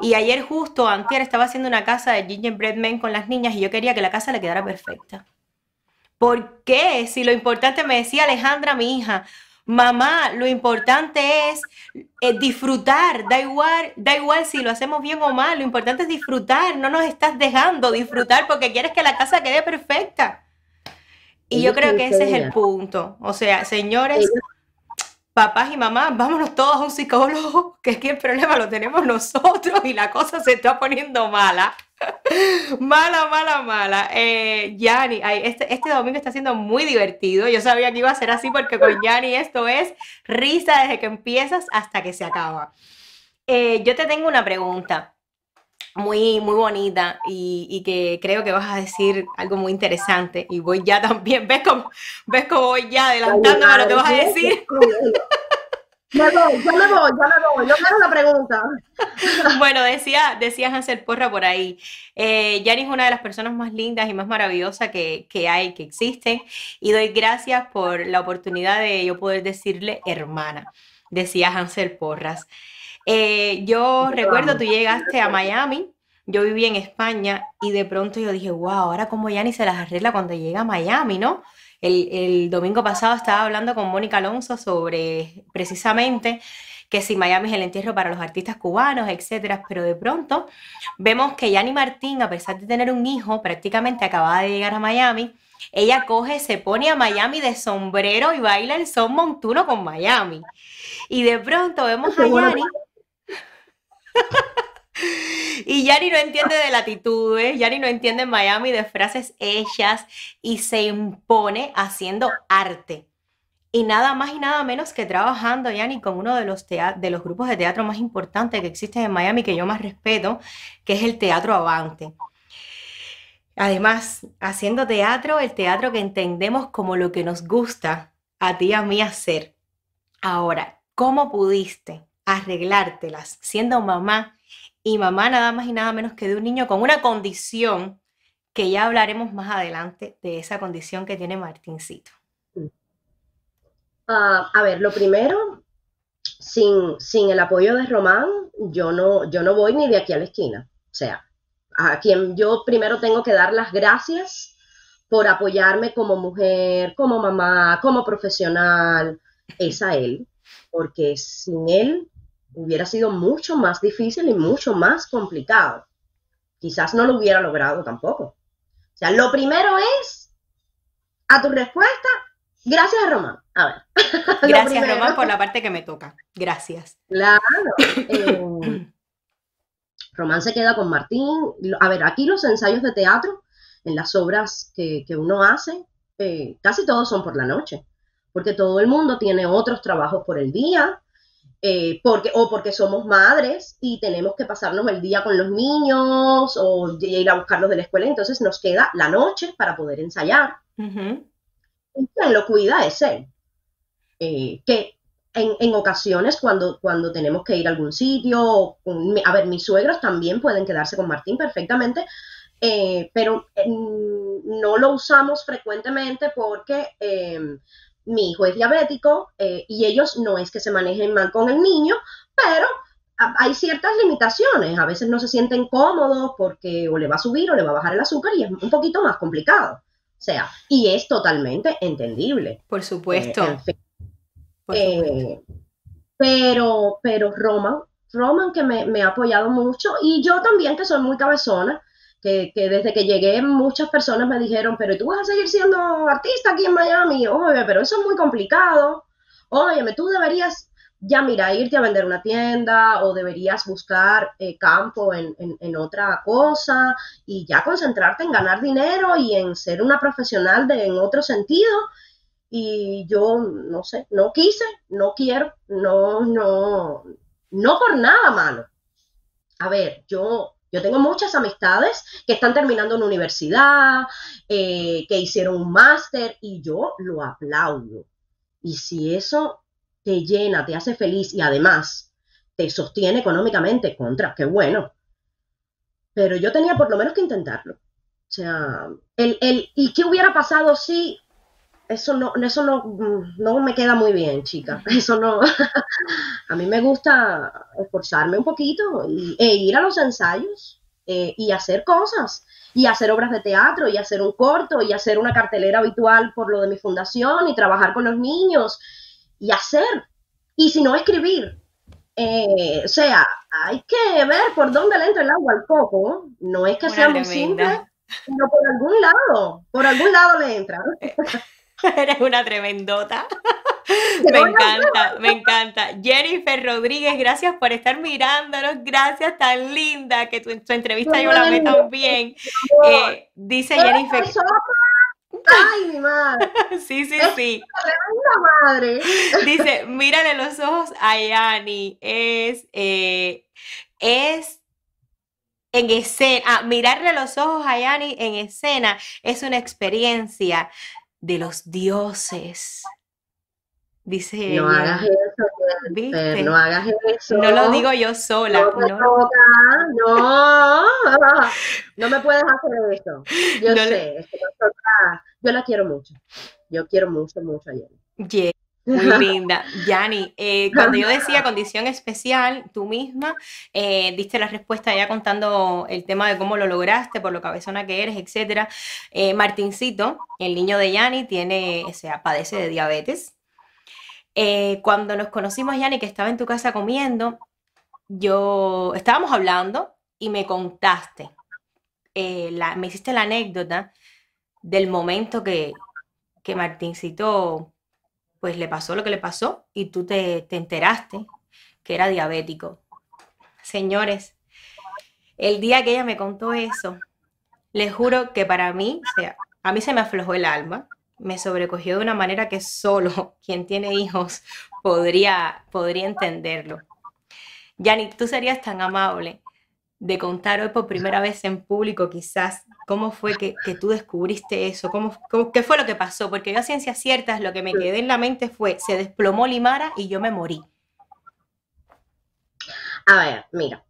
Speaker 1: Y ayer justo, antier, estaba haciendo una casa de gingerbread men con las niñas y yo quería que la casa le quedara perfecta. ¿Por qué? Si lo importante me decía Alejandra, mi hija, Mamá, lo importante es eh, disfrutar, da igual, da igual si lo hacemos bien o mal, lo importante es disfrutar, no nos estás dejando disfrutar porque quieres que la casa quede perfecta. Y yo creo que ese es el punto. O sea, señores, papás y mamás, vámonos todos a un psicólogo, que es que el problema lo tenemos nosotros y la cosa se está poniendo mala. Mala, mala, mala. Eh, Yanni, este, este domingo está siendo muy divertido. Yo sabía que iba a ser así porque con Yanni esto es risa desde que empiezas hasta que se acaba. Eh, yo te tengo una pregunta muy, muy bonita y, que creo que vas a decir algo muy interesante. Y voy ya también, ¿ves cómo, ves cómo voy ya adelantándome a lo que vas a decir?
Speaker 2: Me voy, ya me voy, ya me voy. Yo quiero una pregunta.
Speaker 1: Bueno, decía, decía Hansel Porra por ahí. Eh, Yanni es una de las personas más lindas y más maravillosas que, que, hay, que existen. Y doy gracias por la oportunidad de yo poder decirle hermana, decía Hansel Porras. Eh, yo recuerdo, tú llegaste a Miami, yo viví en España y de pronto yo dije, wow, ahora como Yanni se las arregla cuando llega a Miami, ¿no? El, domingo pasado estaba hablando con Mónica Alonso sobre precisamente que si Miami es el entierro para los artistas cubanos, etcétera, pero de pronto vemos que Yanni Martín, a pesar de tener un hijo, prácticamente acababa de llegar a Miami, ella coge, se pone a Miami de sombrero y baila el son montuno con Miami. Y de pronto vemos a Yanni Y Yari no entiende de latitudes, Yari no entiende en Miami de frases hechas y se impone haciendo arte. Y nada más y nada menos que trabajando, Yani, con uno de los, de los grupos de teatro más importantes que existen en Miami, que yo más respeto, que es el Teatro Avante. Además, haciendo teatro, el teatro que entendemos como lo que nos gusta a ti y a mí hacer. Ahora, ¿cómo pudiste arreglártelas siendo mamá y mamá nada más y nada menos que de un niño con una condición que ya hablaremos más adelante de esa condición que tiene Martincito?
Speaker 2: Ah, a ver, lo primero, sin, sin el apoyo de Román, yo no, yo no voy ni de aquí a la esquina. O sea, a quien yo primero tengo que dar las gracias por apoyarme como mujer, como mamá, como profesional, es a él, porque sin él hubiera sido mucho más difícil y mucho más complicado. Quizás no lo hubiera logrado tampoco. O sea, lo primero es, a tu respuesta, gracias a Román. A ver.
Speaker 1: Gracias, Román, por la parte que me toca. Gracias.
Speaker 2: Claro. Eh, Román se queda con Martín. A ver, aquí los ensayos de teatro, en las obras que, uno hace, eh, casi todos son por la noche, porque todo el mundo tiene otros trabajos por el día, eh, porque, o porque somos madres y tenemos que pasarnos el día con los niños o ir a buscarlos de la escuela, entonces nos queda la noche para poder ensayar. Y quien lo cuida es él. Eh, que en, ocasiones cuando, cuando tenemos que ir a algún sitio, a ver, mis suegros también pueden quedarse con Martín perfectamente, eh, pero no lo usamos frecuentemente porque eh, mi hijo es diabético eh, y ellos no es que se manejen mal con el niño, pero hay ciertas limitaciones. A veces no se sienten cómodos porque o le va a subir o le va a bajar el azúcar y es un poquito más complicado. O sea, y es totalmente entendible.
Speaker 1: Por supuesto.
Speaker 2: Eh, pero, pero Roman, Roman que me, ha apoyado mucho y yo también que soy muy cabezona, que, desde que llegué muchas personas me dijeron, pero tú vas a seguir siendo artista aquí en Miami, oye, pero eso es muy complicado, óyeme, tú deberías ya mira, irte a vender una tienda o deberías buscar eh, campo en, en, otra cosa y ya concentrarte en ganar dinero y en ser una profesional de, en otro sentido y yo no sé, no quise, no quiero, no, no, no por nada malo. A ver, yo, yo tengo muchas amistades que están terminando una universidad, eh, que hicieron un máster y yo lo aplaudo. Y si eso te llena, te hace feliz y además te sostiene económicamente, contra, qué bueno. Pero yo tenía por lo menos que intentarlo. O sea, el, el, ¿y qué hubiera pasado si eso no, eso no, no me queda muy bien, chica. Eso no. a mí me gusta esforzarme un poquito y, e ir a los ensayos eh, y hacer cosas. Y hacer obras de teatro, y hacer un corto, y hacer una cartelera habitual por lo de mi fundación, y trabajar con los niños, y hacer. Y si no, escribir. Eh, o sea, hay que ver por dónde le entra el agua al coco. No es que sea muy simple, sino por algún lado. Por algún lado le entra.
Speaker 1: Eres una tremendota. me encanta, me encanta. Jennifer Rodríguez, gracias por estar mirándonos. Gracias, tan linda, que tu, entrevista yo la ve tan bien. Eh, dice Jennifer.
Speaker 2: Ay, mi madre.
Speaker 1: Sí, sí, sí.
Speaker 2: madre.
Speaker 1: Dice, mírale los ojos a Yani. Es, eh, es en escena. Ah, mirarle los ojos a Yani en escena es una experiencia de los dioses. Dice
Speaker 2: no hagas eso, no hagas eso.
Speaker 1: No lo digo yo sola.
Speaker 2: No, no, no, me puedes hacer eso. Yo sé, yo la quiero mucho. Yo quiero mucho, mucho a Jenny.
Speaker 1: Muy linda. Yani, eh, cuando yo decía condición especial, tú misma eh, diste la respuesta ya contando el tema de cómo lo lograste, por lo cabezona que eres, etc. Eh, Martincito, el niño de Yani, tiene, o sea, padece de diabetes. cuando nos conocimos, Yani, que estaba en tu casa comiendo, yo estábamos hablando y me contaste, la, me hiciste la anécdota del momento que, que Martincito pues le pasó lo que le pasó y tú te, enteraste que era diabético. Señores, el día que ella me contó eso, les juro que para mí, o sea, a mí se me aflojó el alma, me sobrecogió de una manera que solo quien tiene hijos podría, podría entenderlo. Yani, tú serías tan amable de contar hoy por primera vez en público quizás ¿Cómo fue que, tú descubriste eso? ¿Cómo, qué fue lo que pasó? Porque yo a ciencias ciertas lo que me quedé en la mente fue, se desplomó Limara y yo me morí.
Speaker 2: A ver, mira,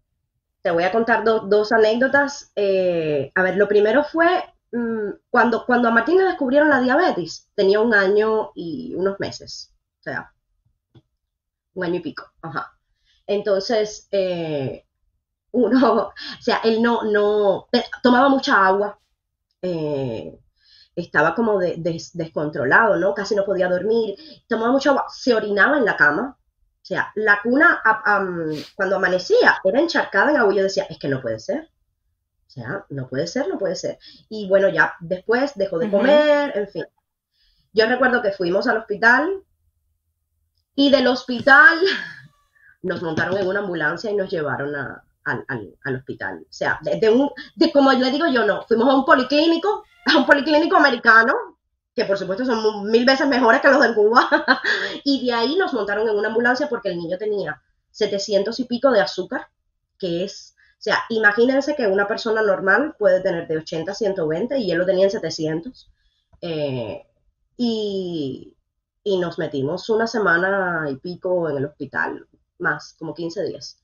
Speaker 2: te voy a contar dos anécdotas. Eh, a ver, lo primero fue mm, cuando, cuando a Martín le descubrieron la diabetes, tenía un año y unos meses, o sea, un año y pico, ajá. Entonces, eh, uno, o sea, él no, no, tomaba mucha agua, eh, estaba como descontrolado, ¿no? Casi no podía dormir, tomaba mucha agua, se orinaba en la cama, o sea, la cuna cuando amanecía era encharcada en agua y yo decía, es que no puede ser. O sea, no puede ser, no puede ser. Y bueno, ya después dejó de comer, en fin. Yo recuerdo que fuimos al hospital y del hospital nos montaron en una ambulancia y nos llevaron al, hospital. O sea, de, un, de como le digo yo, no, fuimos a un policlínico, a un policlínico americano, que por supuesto son mil veces mejores que los de Cuba, y de ahí nos montaron en una ambulancia porque el niño tenía 700 y pico de azúcar, que es, o sea, imagínense que una persona normal puede tener de 80 a 120 y él lo tenía en 700. Eh, y, y nos metimos una semana y pico en el hospital, más, como 15 días.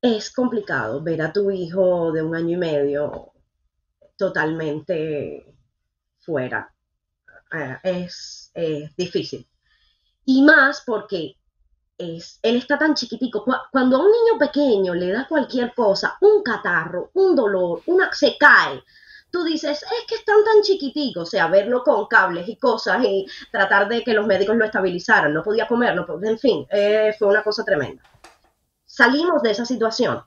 Speaker 2: Es complicado ver a tu hijo de un año y medio totalmente fuera. Eh, es, difícil. Y más porque es, él está tan chiquitico. Cuando a un niño pequeño le da cualquier cosa, un catarro, un dolor, una, se cae, tú dices, es que están tan chiquiticos, o sea, verlo con cables y cosas y tratar de que los médicos lo estabilizaran, no podía comer, no en fin, eh, fue una cosa tremenda. Salimos de esa situación,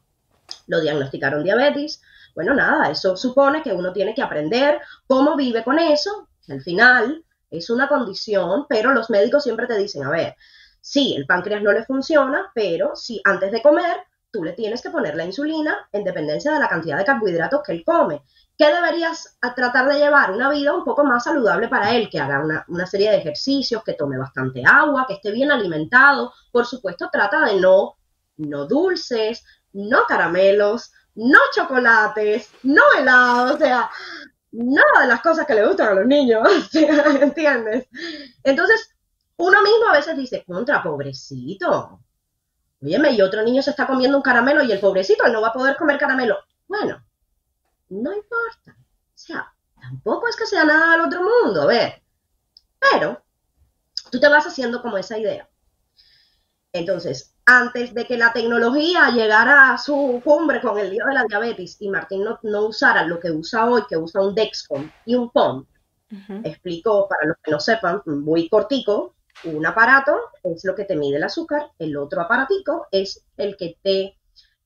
Speaker 2: lo diagnosticaron diabetes, bueno, nada, eso supone que uno tiene que aprender cómo vive con eso. Al final es una condición, pero los médicos siempre te dicen, a ver, sí, el páncreas no le funciona, pero si antes de comer tú le tienes que poner la insulina en dependencia de la cantidad de carbohidratos que él come. ¿Qué deberías tratar de llevar? Una vida un poco más saludable para él, que haga una, una, serie de ejercicios, que tome bastante agua, que esté bien alimentado. Por supuesto, trata de no, no dulces, no caramelos, no chocolates, no helados, o sea, nada de las cosas que le gustan a los niños, ¿entiendes? Entonces, uno mismo a veces dice, contra, pobrecito. Óyeme, y otro niño se está comiendo un caramelo y el pobrecito no va a poder comer caramelo. Bueno, no importa. O sea, tampoco es que sea nada del otro mundo, a ver. Pero tú te vas haciendo como esa idea. Entonces, antes de que la tecnología llegara a su cumbre con el lío de la diabetes y Martín no, usara lo que usa hoy, que usa un Dexcom y un POM, explico para los que no sepan, muy cortico, un aparato es lo que te mide el azúcar, el otro aparatico es el que te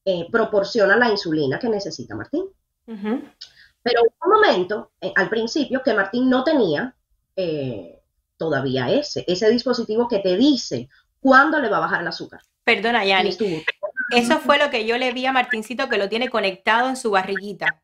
Speaker 2: eh, proporciona la insulina que necesita Martín. Pero un momento, eh, al principio, que Martín no tenía eh, todavía ese, ese dispositivo que te dice cuándo le va a bajar el azúcar.
Speaker 1: Perdona, Yani. Eso fue lo que yo le vi a Martincito que lo tiene conectado en su barriguita.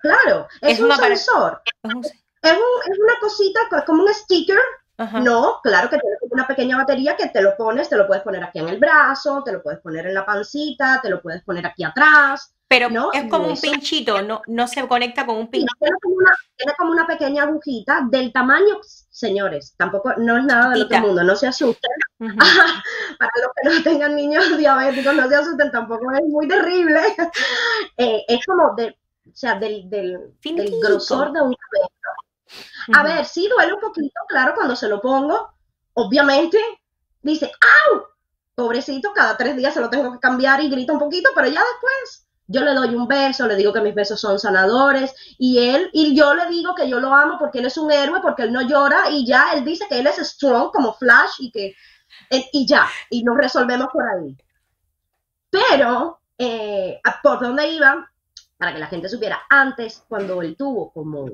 Speaker 2: Claro, es, un sensor. Es, una cosita, como un sticker. No, claro que tiene una pequeña batería que te lo pones, te lo puedes poner aquí en el brazo, te lo puedes poner en la pancita, te lo puedes poner aquí atrás.
Speaker 1: Pero ¿no? es como un pinchito, no, no se conecta con un pinchito.
Speaker 2: Tiene como, una, pequeña agujita del tamaño, señores, tampoco, no es nada del otro mundo, no se asusten. Para los que no tengan niños diabéticos, no se asusten, tampoco es muy terrible. Eh, es como de, o sea, del, del, grosor de un cabello. A ver, sí duele un poquito, claro, cuando se lo pongo, obviamente, dice, ¡au! Pobrecito, cada tres días se lo tengo que cambiar y grita un poquito, pero ya después yo le doy un beso, le digo que mis besos son sanadores y él y yo le digo que yo lo amo porque él es un héroe, porque él no llora y ya él dice que él es strong como Flash y que eh, y ya y nos resolvemos por ahí. Pero eh, por dónde iba para que la gente supiera antes cuando él tuvo como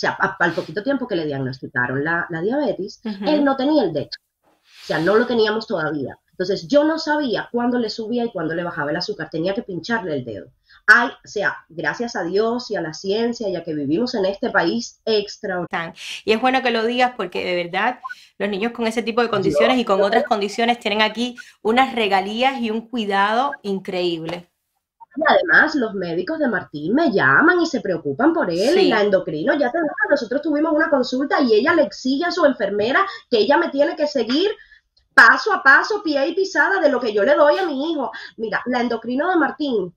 Speaker 2: o sea, al poquito tiempo que le diagnosticaron la, diabetes, él no tenía el DEX. O sea, no lo teníamos todavía. Entonces yo no sabía cuándo le subía y cuándo le bajaba el azúcar, tenía que pincharle el dedo. Ay, o sea, gracias a Dios y a la ciencia y a que vivimos en este país extraordinario.
Speaker 1: Y es bueno que lo digas porque de verdad los niños con ese tipo de condiciones y con otras condiciones tienen aquí unas regalías y un cuidado increíble.
Speaker 2: Y además, los médicos de Martín me llaman y se preocupan por él. Y la endocrino ya te nosotros tuvimos una consulta y ella le exige a su enfermera que ella me tiene que seguir paso a paso, pie y pisada de lo que yo le doy a mi hijo. Mira, la endocrino de Martín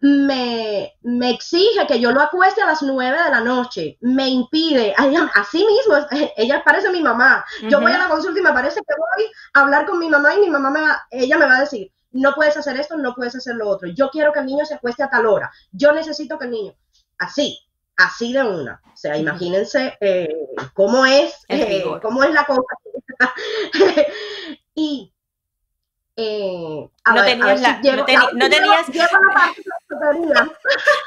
Speaker 2: me, me, exige que yo lo acueste a las nueve de la noche, me impide, así mismo, ella parece mi mamá. Yo voy a la consulta y me parece que voy a hablar con mi mamá y mi mamá me va, ella me va a decir, no puedes hacer esto, no puedes hacer lo otro. Yo quiero que el niño se acueste a tal hora. Yo necesito que el niño, así, así de una. O sea, imagínense eh, cómo es, eh, cómo es la cosa. y
Speaker 1: eh, no, tenías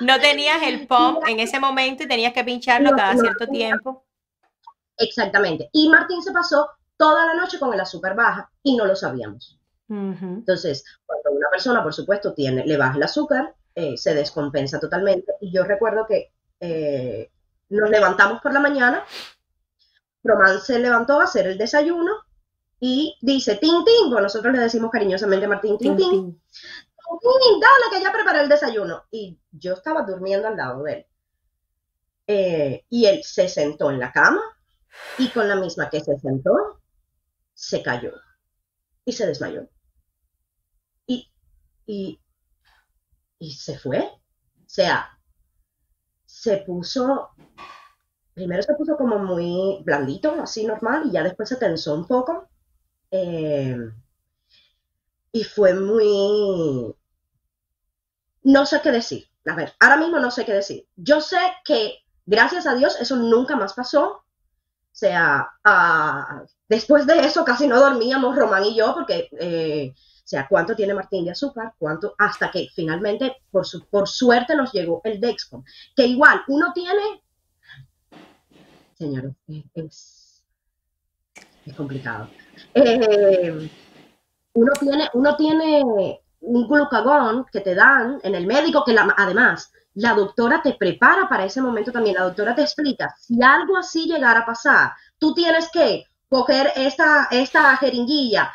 Speaker 1: no, tenías, el pump en ese momento y tenías que pincharlo cada cierto tiempo.
Speaker 2: Exactamente. Y Martín se pasó toda la noche con el azúcar baja y no lo sabíamos. Entonces, cuando una persona, por supuesto, tiene, le baja el azúcar, eh, se descompensa totalmente. Y yo recuerdo que eh, nos levantamos por la mañana, Román se levantó a hacer el desayuno y dice, tin, tin, pues nosotros le decimos cariñosamente a Martín, tin, tin, tin, dale que ya preparé el desayuno. Y yo estaba durmiendo al lado de él. Eh, y él se sentó en la cama y con la misma que se sentó, se cayó y se desmayó. Y, y, se fue. O sea, se puso, primero se puso como muy blandito, así normal, y ya después se tensó un poco eh, y fue muy... No sé qué decir. A ver, ahora mismo no sé qué decir. Yo sé que, gracias a Dios, eso nunca más pasó. O sea, ah, después de eso casi no dormíamos Román y yo porque, eh, o sea, ¿cuánto tiene Martín de azúcar? ¿Cuánto? Hasta que finalmente, por, su, por suerte, nos llegó el Dexcom. Que igual, uno tiene... Señores, es, es complicado. Eh, uno, tiene, uno tiene un glucagón que te dan en el médico, que además la doctora te prepara para ese momento también, la doctora te explica, si algo así llegara a pasar, tú tienes que coger esta, esta jeringuilla,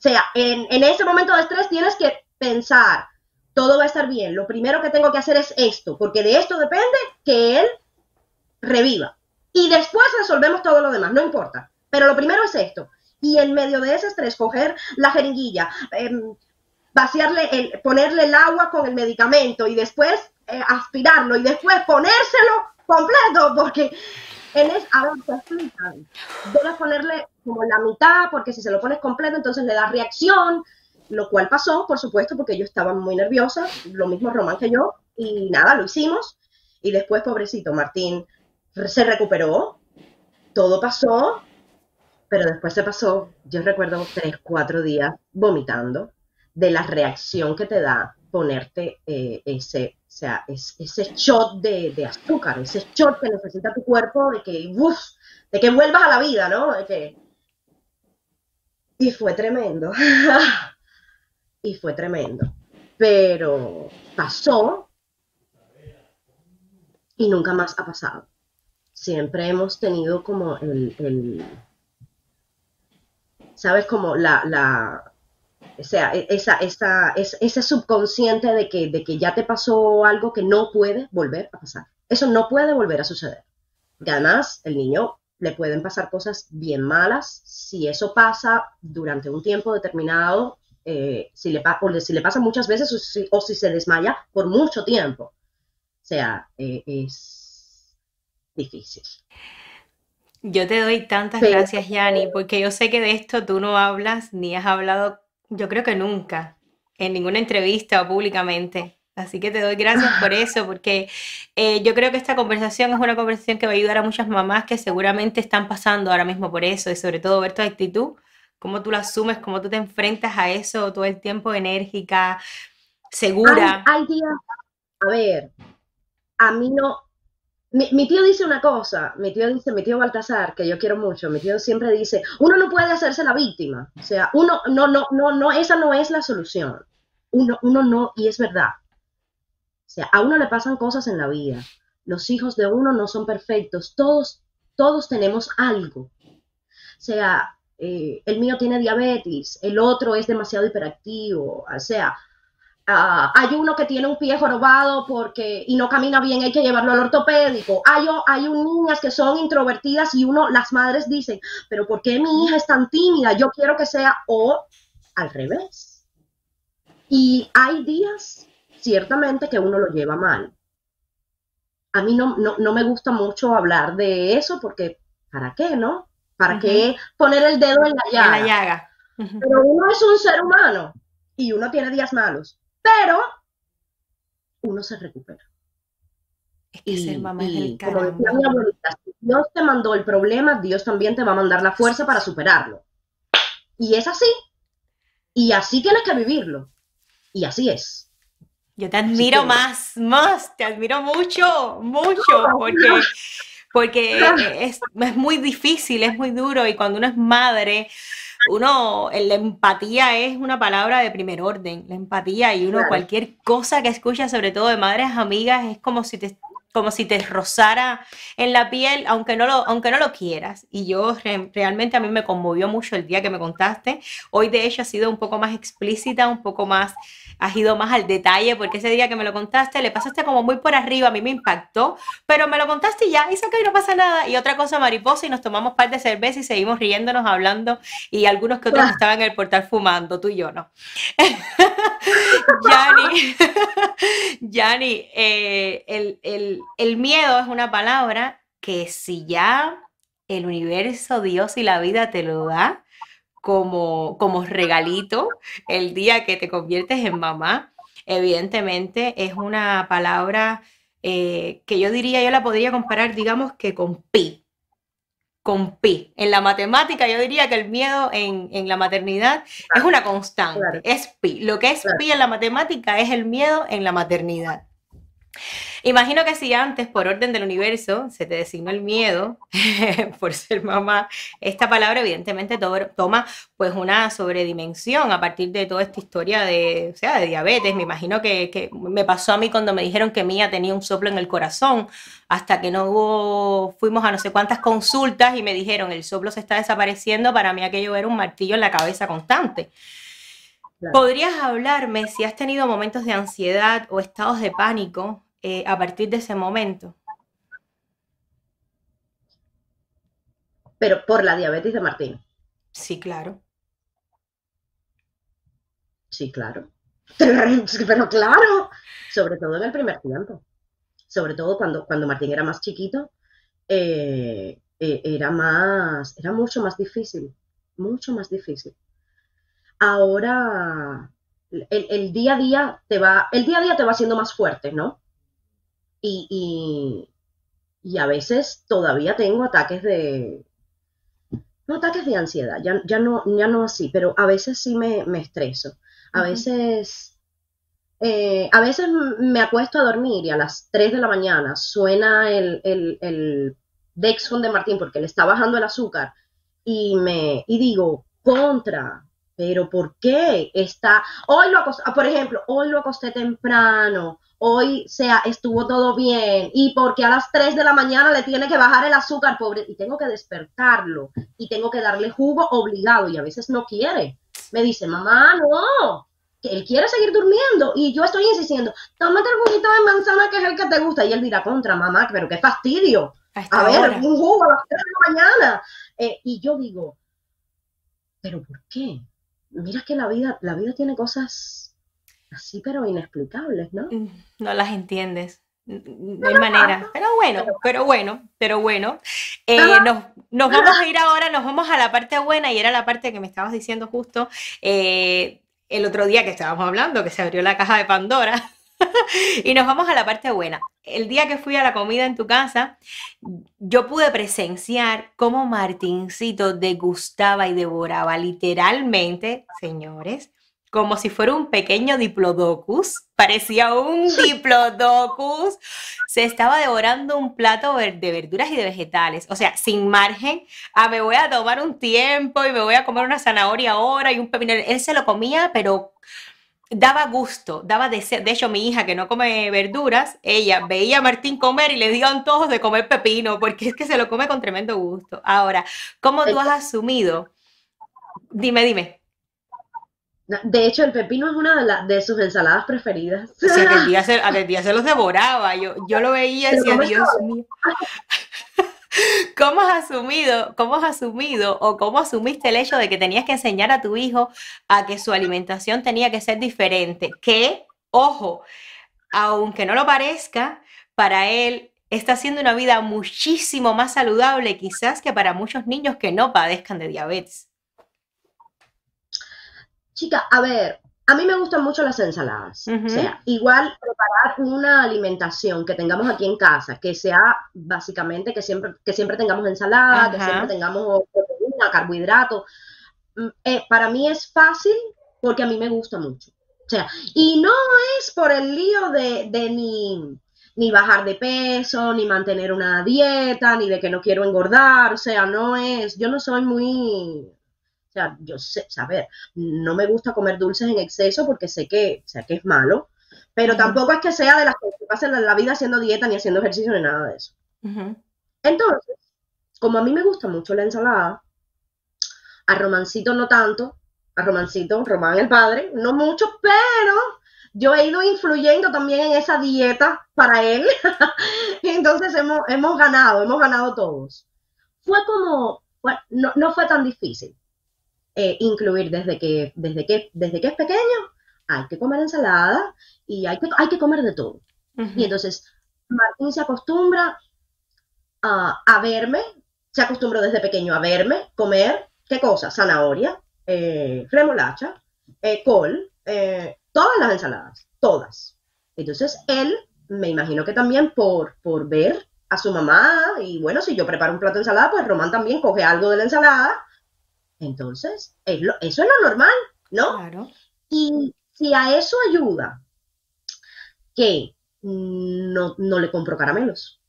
Speaker 2: o sea, en, ese momento de estrés tienes que pensar, todo va a estar bien, lo primero que tengo que hacer es esto, porque de esto depende que él reviva. Y después resolvemos todo lo demás, no importa. Pero lo primero es esto y en medio de ese estrés coger la jeringuilla, em, vaciarle, el, ponerle el agua con el medicamento y después eh, aspirarlo y después ponérselo completo, porque en es, a ver, te explican, debes ponerle como la mitad, porque si se lo pones completo, entonces le da reacción, lo cual pasó, por supuesto, porque yo estaba muy nerviosa, lo mismo Román que yo, y nada, lo hicimos, y después, pobrecito, Martín se recuperó, todo pasó, pero después se pasó, yo recuerdo tres, cuatro días vomitando de la reacción que te da ponerte eh, ese, o sea, ese shot de, azúcar, ese shot que necesita tu cuerpo de que, de que vuelvas a la vida, ¿no? Y fue tremendo. y fue tremendo. Pero pasó y nunca más ha pasado. Siempre hemos tenido como el ¿sabes? Como la o sea, e, esa, esa, ese subconsciente de que, de que ya te pasó algo que no puede volver a pasar. Eso no puede volver a suceder. Y además, el niño le pueden pasar cosas bien malas si eso pasa durante un tiempo determinado, eh, si, le, o si le pasa muchas veces o si, se desmaya por mucho tiempo. O sea, eh, es difícil.
Speaker 1: Yo te doy tantas gracias, Yani, porque yo sé que de esto tú no hablas ni has hablado, yo creo que nunca, en ninguna entrevista o públicamente. Así que te doy gracias por eso, porque eh, yo creo que esta conversación es una conversación que va a ayudar a muchas mamás que seguramente están pasando ahora mismo por eso y sobre todo ver tu actitud, cómo tú la asumes, cómo tú te enfrentas a eso todo el tiempo enérgica, segura.
Speaker 2: Hay, días, a ver, a mí no, mi, tío dice una cosa, mi tío dice, mi tío Baltasar, que yo quiero mucho, mi tío siempre dice, uno no puede hacerse la víctima, o sea, uno, no, no, no, no, esa no es la solución, uno, uno no, y es verdad, o sea, a uno le pasan cosas en la vida, los hijos de uno no son perfectos, todos, todos tenemos algo, o sea, eh, el mío tiene diabetes, el otro es demasiado hiperactivo, o sea, Ah, hay uno que tiene un pie jorobado porque y no camina bien, hay que llevarlo al ortopédico. Hay, hay niñas que son introvertidas y uno, las madres dicen, pero ¿por qué mi hija es tan tímida? Yo quiero que sea o al revés. Y hay días, ciertamente, que uno lo lleva mal. A mí no, no, me gusta mucho hablar de eso porque, ¿para qué, no? ¿Para qué poner el dedo en la llaga? En la llaga. Pero uno es un ser humano y uno tiene días malos pero uno se recupera.
Speaker 1: Es que ser mamá es el como mi
Speaker 2: abuelita, si Dios te mandó el problema, Dios también te va a mandar la fuerza para superarlo. Y es así. Y así tienes que vivirlo. Y así es.
Speaker 1: Yo te admiro más, más, te admiro mucho, mucho, porque, porque es, es muy difícil, es muy duro y cuando uno es madre, uno, la empatía es una palabra de primer orden, la empatía y uno cualquier cosa que escucha, sobre todo de madres amigas, es como si te como si te rozara en la piel, aunque no lo, aunque no lo quieras. Y yo realmente a mí me conmovió mucho el día que me contaste. Hoy de hecho ha sido un poco más explícita, un poco más has ido más al detalle, porque ese día que me lo contaste, le pasaste como muy por arriba, a mí me impactó, pero me lo contaste y ya, y que no pasa nada. Y otra cosa mariposa, y nos tomamos par de cerveza y seguimos riéndonos, hablando, y algunos que otros ah. estaban en el portal fumando, tú y yo no. Yani, Yani eh, el, el miedo es una palabra que si ya el universo, Dios y la vida te lo da, como, como regalito el día que te conviertes en mamá. Evidentemente es una palabra eh, que yo diría, yo la podría comparar, digamos que con pi. Con pi. En la matemática yo diría que el miedo en, la maternidad es una constante, es pi. Lo que es pi en la matemática es el miedo en la maternidad. Imagino que si antes, por orden del universo, se te designó el miedo por ser mamá, esta palabra evidentemente toma pues una sobredimensión a partir de toda esta historia de, o sea, de diabetes. Me imagino que, me pasó a mí cuando me dijeron que Mía tenía un soplo en el corazón, hasta que no hubo, fuimos a no sé cuántas consultas y me dijeron, el soplo se está desapareciendo, para mí aquello era un martillo en la cabeza constante. ¿Podrías hablarme si has tenido momentos de ansiedad o estados de pánico eh, a partir de ese momento?
Speaker 2: Pero por la diabetes de Martín.
Speaker 1: Sí, claro.
Speaker 2: Sí, claro. Pero claro, sobre todo en el primer tiempo. Sobre todo cuando, cuando Martín era más chiquito, eh, eh, era más, era mucho más difícil, mucho más difícil ahora el, día a día te va, el día a día te va haciendo más fuerte, ¿no? Y, y, a veces todavía tengo ataques de, no ataques de ansiedad, ya, ya, no, ya no así, pero a veces sí me, estreso. A veces, eh, a veces me acuesto a dormir y a las 3 de la mañana suena el, el, el Dexcon de Martín porque le está bajando el azúcar y me, y digo, contra, pero ¿por qué está? Hoy lo acosté, por ejemplo, hoy lo acosté temprano, hoy sea, estuvo todo bien, y porque a las 3 de la mañana le tiene que bajar el azúcar, pobre, y tengo que despertarlo, y tengo que darle jugo obligado, y a veces no quiere. Me dice, mamá, no, que él quiere seguir durmiendo, y yo estoy insistiendo, tómate el juguito de manzana que es el que te gusta, y él dirá, contra mamá, pero qué fastidio. A, ver, un jugo a las 3 de la mañana. Eh, y yo digo, ¿pero por qué? Mira que la vida, la vida tiene cosas así, pero inexplicables, ¿no? Mm,
Speaker 1: no las entiendes. No hay manera. Pero bueno, pero bueno, pero bueno. Eh, nos, nos, vamos a ir ahora, nos vamos a la parte buena y era la parte que me estabas diciendo justo eh, el otro día que estábamos hablando, que se abrió la caja de Pandora. y nos vamos a la parte buena. El día que fui a la comida en tu casa, yo pude presenciar cómo Martincito degustaba y devoraba literalmente, señores, como si fuera un pequeño diplodocus. Parecía un diplodocus. Se estaba devorando un plato de verduras y de vegetales. O sea, sin margen. Ah, me voy a tomar un tiempo y me voy a comer una zanahoria ahora y un pepino. Él se lo comía, pero daba gusto, daba deseo. De hecho, mi hija que no come verduras, ella veía a Martín comer y le dio antojos de comer pepino, porque es que se lo come con tremendo gusto. Ahora, ¿cómo tú has asumido? Dime, dime.
Speaker 2: De hecho, el pepino es una de, sus ensaladas preferidas.
Speaker 1: O sea, aquel día se, día se los devoraba. Yo, yo lo veía y decía, Dios mío. ¿Cómo has asumido, cómo has asumido o cómo asumiste el hecho de que tenías que enseñar a tu hijo a que su alimentación tenía que ser diferente? Que, ojo, aunque no lo parezca, para él está haciendo una vida muchísimo más saludable quizás que para muchos niños que no padezcan de diabetes.
Speaker 2: Chica, a ver, a mí me gustan mucho las ensaladas. O sea, igual preparar una alimentación que tengamos aquí en casa, que sea básicamente que siempre, que siempre tengamos ensalada, que siempre tengamos proteína, carbohidratos. Mm, eh, para mí es fácil porque a mí me gusta mucho. O sea, y no es por el lío de, de ni, ni bajar de peso, ni mantener una dieta, ni de que no quiero engordar. O sea, no es, yo no soy muy o sea, yo sé, a ver, no me gusta comer dulces en exceso porque sé que, sé que es malo, pero tampoco es que sea de las que pasen la vida haciendo dieta ni haciendo ejercicio ni nada de eso. Entonces, como a mí me gusta mucho la ensalada, a Romancito no tanto, a Romancito, Román el padre, no mucho, pero yo he ido influyendo también en esa dieta para él. entonces hemos, hemos ganado, hemos ganado todos. Fue como, bueno, no, no fue tan difícil. Eh, incluir desde que, desde, que, desde que es pequeño, hay que comer ensalada y hay que, hay que comer de todo. Y entonces Martín se acostumbra a, verme, se acostumbró desde pequeño a verme comer, ¿qué cosa? Zanahoria, eh, remolacha, eh, col, todas las ensaladas, todas. Entonces él, me imagino que también por, por ver a su mamá, y bueno, si yo preparo un plato de ensalada, pues Román también coge algo de la ensalada entonces, eso es lo normal, ¿no? Claro. Y si a eso ayuda que no, le compro caramelos,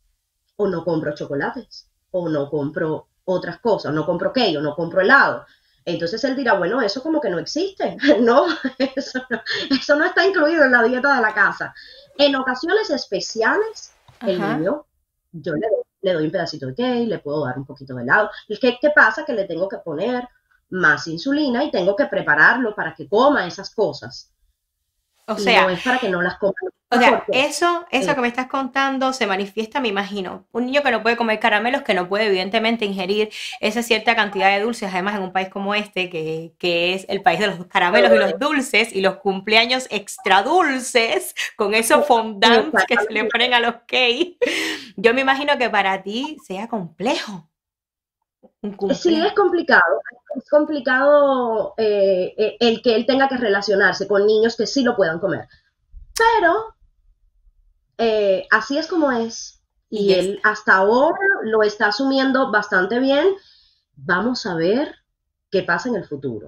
Speaker 2: o no compro chocolates, o no compro otras cosas, no compro qué, o no compro helado. Entonces él dirá, bueno, eso como que no existe, no, eso no, está incluido en la dieta de la casa. En ocasiones especiales, el niño, yo le doy, le doy, un pedacito de cake, le puedo dar un poquito de helado. ¿Y qué, qué pasa? Que le tengo que poner más insulina y tengo que prepararlo para que coma esas cosas.
Speaker 1: O sea,
Speaker 2: no es para que no las coma.
Speaker 1: O sea, eso, eso que me estás contando se manifiesta, me imagino. Un niño que no puede comer caramelos, que no puede evidentemente ingerir esa cierta cantidad de dulces, además en un país como este, que, que es el país de los caramelos y los dulces y los cumpleaños extra dulces, con esos fondants que se le ponen a los cakes. Yo me imagino que para ti sea complejo.
Speaker 2: Sí, es complicado. Es complicado eh, eh, el que él tenga que relacionarse con niños que sí lo puedan comer. Pero eh, así es como es. Y él hasta ahora lo está asumiendo bastante bien. Vamos a ver qué pasa en el futuro.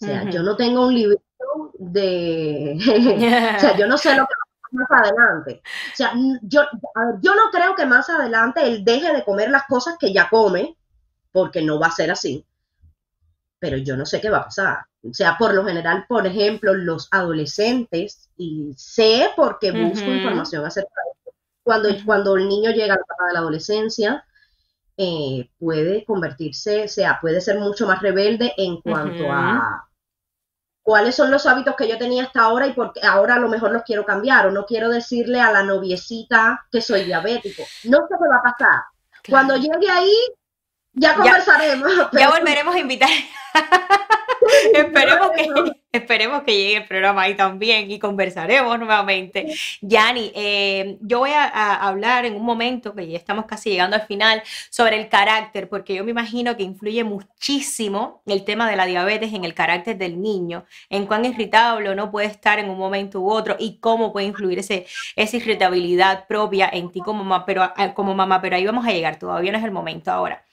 Speaker 2: O sea, yo no tengo un libro de... o sea, yo no sé lo que va a pasar más adelante. O sea, yo, yo no creo que más adelante él deje de comer las cosas que ya come porque no va a ser así. Pero yo no sé qué va a pasar. O sea, por lo general, por ejemplo, los adolescentes, y sé porque busco información acerca de cuando, cuando el niño llega a la etapa de la adolescencia, eh, puede convertirse, o sea, puede ser mucho más rebelde en cuanto a cuáles son los hábitos que yo tenía hasta ahora y porque ahora a lo mejor los quiero cambiar o no quiero decirle a la noviecita que soy diabético. No sé qué va a pasar. Cuando llegue ahí, ya conversaremos.
Speaker 1: Ya, volveremos a invitar. esperemos, que, esperemos que llegue el programa ahí también y conversaremos nuevamente. Yani, eh, yo voy a, hablar en un momento, que ya estamos casi llegando al final, sobre el carácter, porque yo me imagino que influye muchísimo el tema de la diabetes en el carácter del niño, en cuán irritable o no puede estar en un momento u otro y cómo puede influir ese, esa irritabilidad propia en ti como mamá, pero, como mamá, pero ahí vamos a llegar, todavía no es el momento ahora.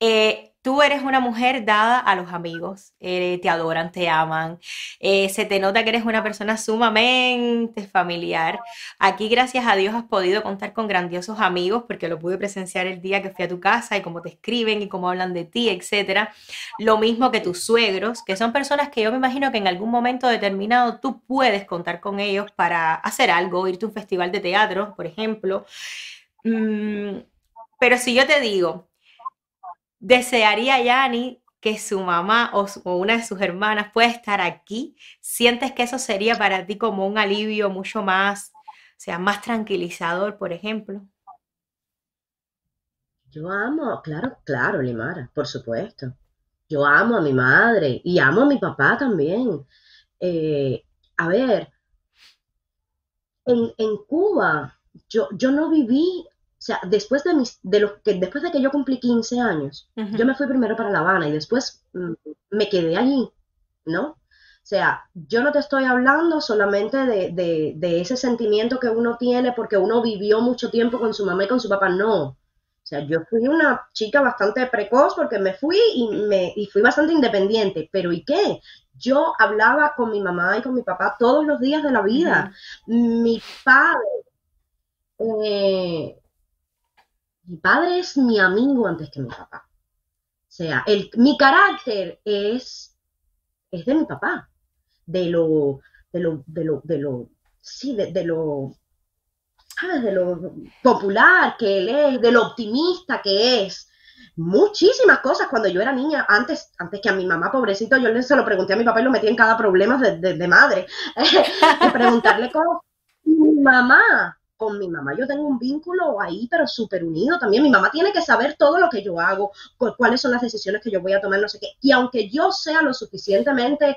Speaker 1: Eh, tú eres una mujer dada a los amigos, eh, te adoran, te aman, eh, se te nota que eres una persona sumamente familiar. Aquí, gracias a Dios, has podido contar con grandiosos amigos, porque lo pude presenciar el día que fui a tu casa y cómo te escriben y cómo hablan de ti, etc. Lo mismo que tus suegros, que son personas que yo me imagino que en algún momento determinado tú puedes contar con ellos para hacer algo, irte a un festival de teatro, por ejemplo. Mm, pero si yo te digo, desearía, Yani, que su mamá o, una de sus hermanas puede estar aquí, ¿sientes que eso sería para ti como un alivio mucho más, o sea, más tranquilizador, por ejemplo?
Speaker 2: Yo amo, claro, claro, Limara, por supuesto. Yo amo a mi madre y amo a mi papá también. Eh, a ver, en, en Cuba yo, yo no viví sea, después de, mis, de lo que, después de que yo cumplí 15 años, yo me fui primero para La Habana y después mm, me quedé allí, ¿no? O sea, yo no te estoy hablando solamente de, de, ese sentimiento que uno tiene porque uno vivió mucho tiempo con su mamá y con su papá, no. O sea, yo fui una chica bastante precoz porque me fui y, me, y fui bastante independiente, pero ¿y qué? Yo hablaba con mi mamá y con mi papá todos los días de la vida. Mi padre eh, mi padre es mi amigo antes que mi papá. O sea, el, mi carácter es, es de mi papá, de lo, de lo, de lo, de lo, sí, de, lo, ¿sabes? De lo popular que él es, de lo optimista que es. Muchísimas cosas cuando yo era niña, antes, antes que a mi mamá, pobrecito, yo se lo pregunté a mi papá y lo metí en cada problema de, de madre. de preguntarle cómo. Mi mamá con mi mamá yo tengo un vínculo ahí, pero súper unido también. Mi mamá tiene que saber todo lo que yo hago, cuáles son las decisiones que yo voy a tomar, no sé qué. Y aunque yo sea lo suficientemente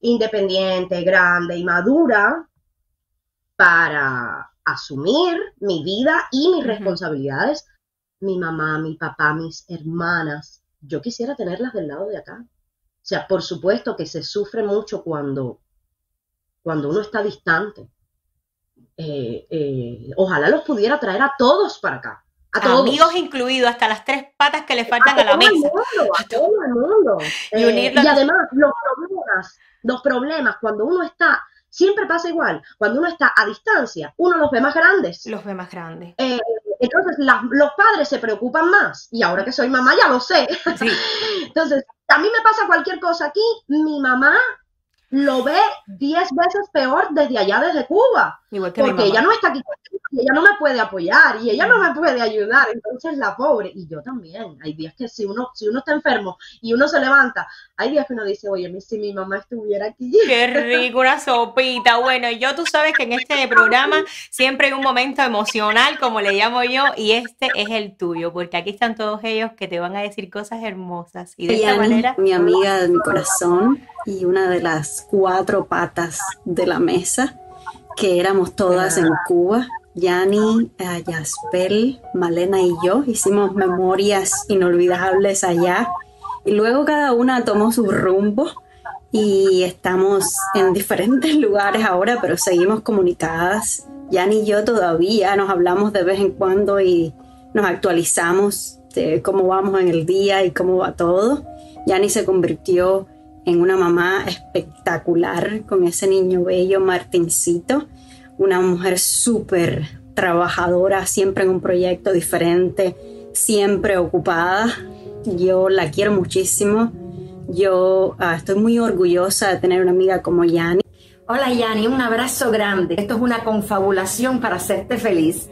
Speaker 2: independiente, grande y madura para asumir mi vida y mis responsabilidades, mi mamá, mi papá, mis hermanas, yo quisiera tenerlas del lado de acá. O sea, por supuesto que se sufre mucho cuando, cuando uno está distante eh, eh, ojalá los pudiera traer a todos para acá. A todos.
Speaker 1: Amigos incluidos, hasta las tres patas que le faltan a, la mesa.
Speaker 2: a todo el mundo. Y, eh, y además, los problemas, los problemas, cuando uno está, siempre pasa igual, cuando uno está a distancia, uno los ve más grandes.
Speaker 1: Los ve más grandes.
Speaker 2: entonces, los padres se preocupan más. Y ahora que soy mamá, ya lo sé. entonces, a mí me pasa cualquier cosa aquí, mi mamá lo ve diez veces peor desde allá, desde Cuba. porque ella no está aquí y ella no me puede apoyar y ella no me puede ayudar. Entonces la pobre, y yo también, hay días que si uno, si uno está enfermo y uno se levanta, hay días que uno dice, oye, si mi mamá estuviera aquí.
Speaker 1: Qué rico, una sopita. Bueno, yo tú sabes que en este programa siempre hay un momento emocional, como le llamo yo, y este es el tuyo, porque aquí están todos ellos que te van a decir cosas hermosas. Y de esta manera...
Speaker 3: Mi amiga de mi corazón y una de las cuatro patas de la mesa, que éramos todas en Cuba. Yani, eh, Yaspel, Malena y yo hicimos memorias inolvidables allá. Y luego cada una tomó su rumbo y estamos en diferentes lugares ahora, pero seguimos comunicadas. Yani y yo todavía nos hablamos de vez en cuando y nos actualizamos de cómo vamos en el día y cómo va todo. Yani se convirtió en una mamá espectacular con ese niño bello Martincito, una mujer súper trabajadora, siempre en un proyecto diferente, siempre ocupada. Yo la quiero muchísimo. Yo ah, estoy muy orgullosa de tener una amiga como Yani.
Speaker 4: Hola Yani, un abrazo grande. Esto es una confabulación para hacerte feliz.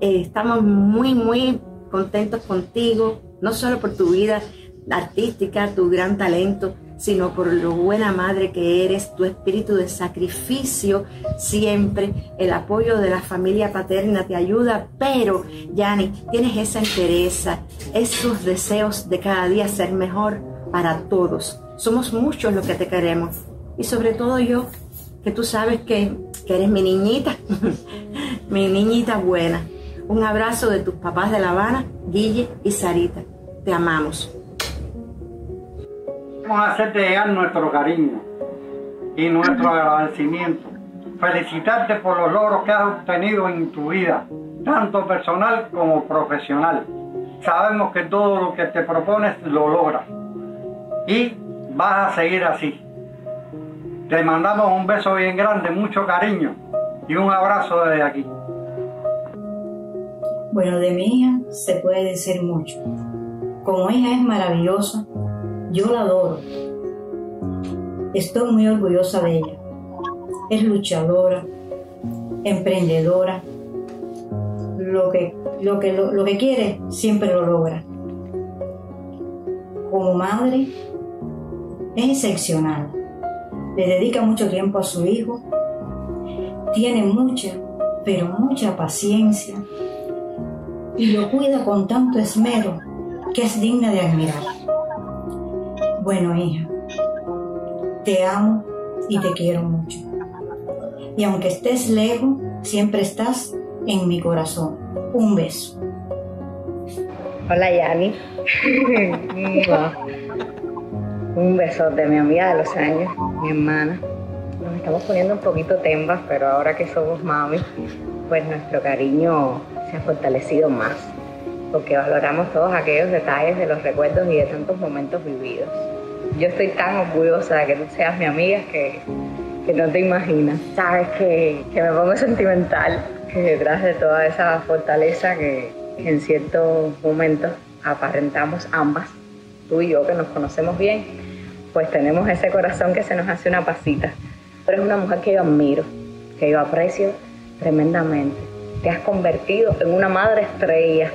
Speaker 4: Eh, estamos muy, muy contentos contigo, no solo por tu vida artística, tu gran talento, sino por lo buena madre que eres, tu espíritu de sacrificio siempre, el apoyo de la familia paterna te ayuda, pero, Yani, tienes esa entereza, esos deseos de cada día ser mejor para todos. Somos muchos los que te queremos y sobre todo yo, que tú sabes que, que eres mi niñita, mi niñita buena. Un abrazo de tus papás de La Habana, Guille y Sarita. Te amamos
Speaker 5: a hacerte llegar nuestro cariño y nuestro agradecimiento. Felicitarte por los logros que has obtenido en tu vida, tanto personal como profesional. Sabemos que todo lo que te propones lo logras y vas a seguir así. Te mandamos un beso bien grande, mucho cariño y un abrazo desde aquí.
Speaker 6: Bueno, de mi hija se puede decir mucho. Como hija es maravillosa, yo la adoro. Estoy muy orgullosa de ella. Es luchadora, emprendedora. Lo que, lo que, lo, que quiere siempre lo logra. como madre es excepcional. Le dedica mucho tiempo a su hijo, tiene mucha, pero mucha paciencia y lo cuida con tanto esmero que es digna de admirar. Bueno, hija, te amo y te quiero mucho. Y aunque estés lejos, siempre estás en mi corazón. Un beso.
Speaker 7: Hola Yani. un besote, mi amiga de los años, mi hermana. Nos estamos poniendo un poquito tembas, pero ahora que somos mami, pues nuestro cariño se ha fortalecido más, porque valoramos todos aquellos detalles de los recuerdos y de tantos momentos vividos. Yo estoy tan orgullosa de que tú seas mi amiga que, que no te imaginas. Sabes que, que, me pongo sentimental, que detrás de toda esa fortaleza que, que en ciertos momentos aparentamos ambas, tú y yo que nos conocemos bien, pues tenemos ese corazón que se nos hace una pasita. Pero es una mujer que yo admiro, que yo aprecio tremendamente te has convertido en una madre estrella.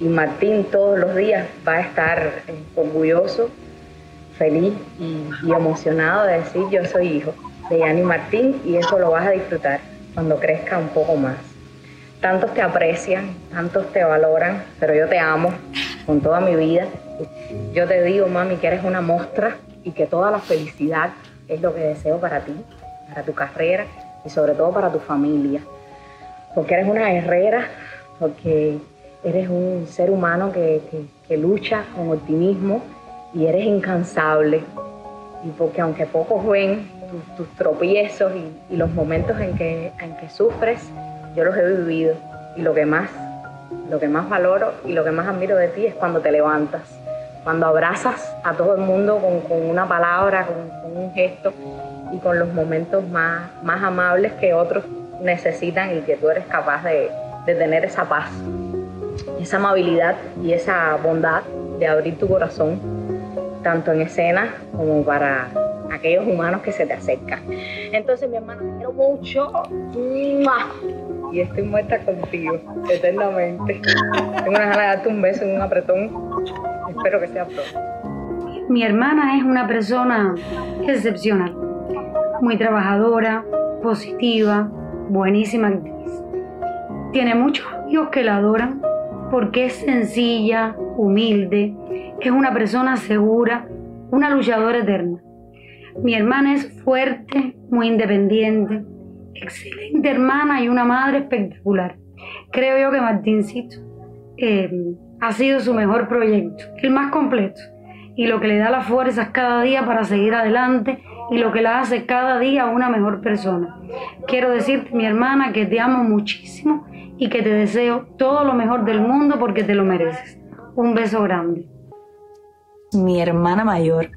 Speaker 7: Y Martín todos los días va a estar orgulloso, feliz y, emocionado de decir yo soy hijo de Yani Martín y eso lo vas a disfrutar cuando crezca un poco más. Tantos te aprecian, tantos te valoran, pero yo te amo con toda mi vida. Yo te digo, mami, que eres una mostra y que toda la felicidad es lo que deseo para ti, para tu carrera y sobre todo para tu familia porque eres una guerrera, porque eres un ser humano que, lucha con optimismo y eres incansable. Y porque aunque pocos ven tus, tropiezos y, los momentos en que, en que sufres, yo los he vivido. Y lo que más, lo que más valoro y lo que más admiro de ti es cuando te levantas, cuando abrazas a todo el mundo con, una palabra, con, un gesto y con los momentos más, más amables que otros necesitan y que tú eres capaz de, tener esa paz, esa amabilidad y esa bondad de abrir tu corazón, tanto en escena como para aquellos humanos que se te acercan. Entonces, mi hermano, te quiero mucho. Y estoy muerta contigo, eternamente. Tengo una ganas de darte un beso un apretón. Espero que sea pronto.
Speaker 8: Mi hermana es una persona excepcional, muy trabajadora, positiva, buenísima actriz. Tiene muchos amigos que la adoran porque es sencilla, humilde, es una persona segura, una luchadora eterna. Mi hermana es fuerte, muy independiente, excelente hermana y una madre espectacular. Creo yo que Martincito eh, ha sido su mejor proyecto, el más completo, y lo que le da las fuerzas cada día para seguir adelante y lo que la hace cada día una mejor persona. Quiero decirte, mi hermana, que te amo muchísimo y que te deseo todo lo mejor del mundo porque te lo mereces. Un beso grande.
Speaker 9: Mi hermana mayor,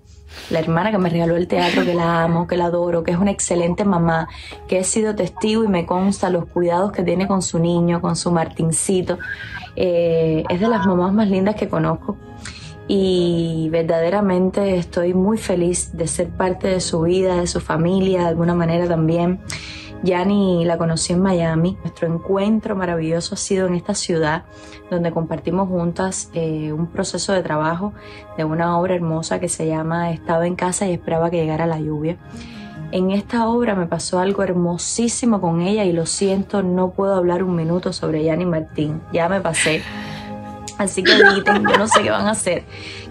Speaker 9: la hermana que me regaló el teatro, que la amo, que la adoro, que es una excelente mamá, que he sido testigo y me consta los cuidados que tiene con su niño, con su Martincito. Eh, es de las mamás más lindas que conozco y verdaderamente estoy muy feliz de ser parte de su vida, de su familia, de alguna manera también. Yani la conocí en Miami. Nuestro encuentro maravilloso ha sido en esta ciudad donde compartimos juntas eh, un proceso de trabajo de una obra hermosa que se llama Estaba en casa y esperaba que llegara la lluvia. En esta obra me pasó algo hermosísimo con ella y lo siento, no puedo hablar un minuto sobre Yani Martín. Ya me pasé. Así que editen, yo no sé qué van a hacer.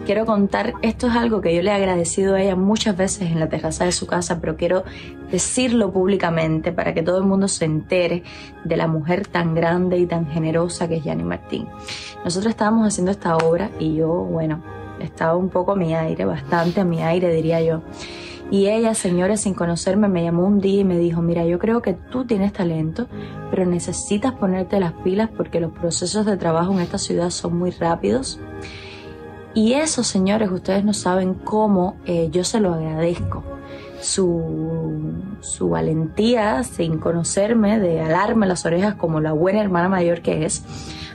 Speaker 9: Quiero contar, esto es algo que yo le he agradecido a ella muchas veces en la terraza de su casa, pero quiero decirlo públicamente para que todo el mundo se entere de la mujer tan grande y tan generosa que es Yani Martín. Nosotros estábamos haciendo esta obra y yo, bueno, estaba un poco a mi aire, bastante a mi aire diría yo. Y ella, señores, sin conocerme, me llamó un día y me dijo, mira, yo creo que tú tienes talento, pero necesitas ponerte las pilas porque los procesos de trabajo en esta ciudad son muy rápidos. Y eso, señores, ustedes no saben cómo eh, yo se lo agradezco. Su, su valentía sin conocerme, de alarme las orejas como la buena hermana mayor que es.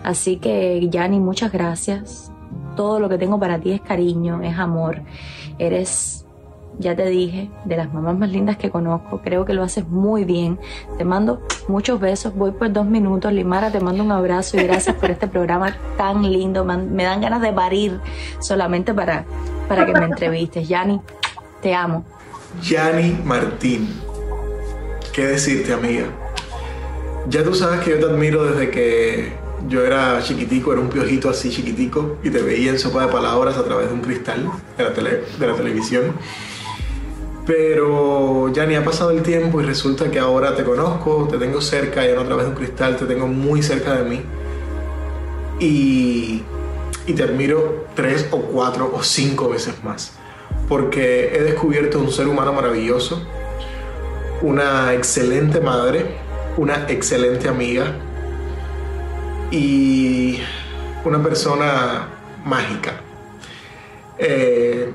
Speaker 9: Así que, Yani, muchas gracias. Todo lo que tengo para ti es cariño, es amor. Eres ya te dije, de las mamás más lindas que conozco. Creo que lo haces muy bien. Te mando muchos besos. Voy por dos minutos. Limara, te mando un abrazo y gracias por este programa tan lindo. Me dan ganas de parir solamente para, para que me entrevistes. Yani, te amo.
Speaker 10: Yani Martín. ¿Qué decirte, amiga? Ya tú sabes que yo te admiro desde que yo era chiquitico, era un piojito así chiquitico y te veía en sopa de palabras a través de un cristal de la, de la televisión. Pero ya ni ha pasado el tiempo y resulta que ahora te conozco, te tengo cerca, ya no a través de un cristal, te tengo muy cerca de mí. Y, y te admiro tres o cuatro o cinco veces más. Porque he descubierto un ser humano maravilloso, una excelente madre, una excelente amiga y una persona mágica. Eh,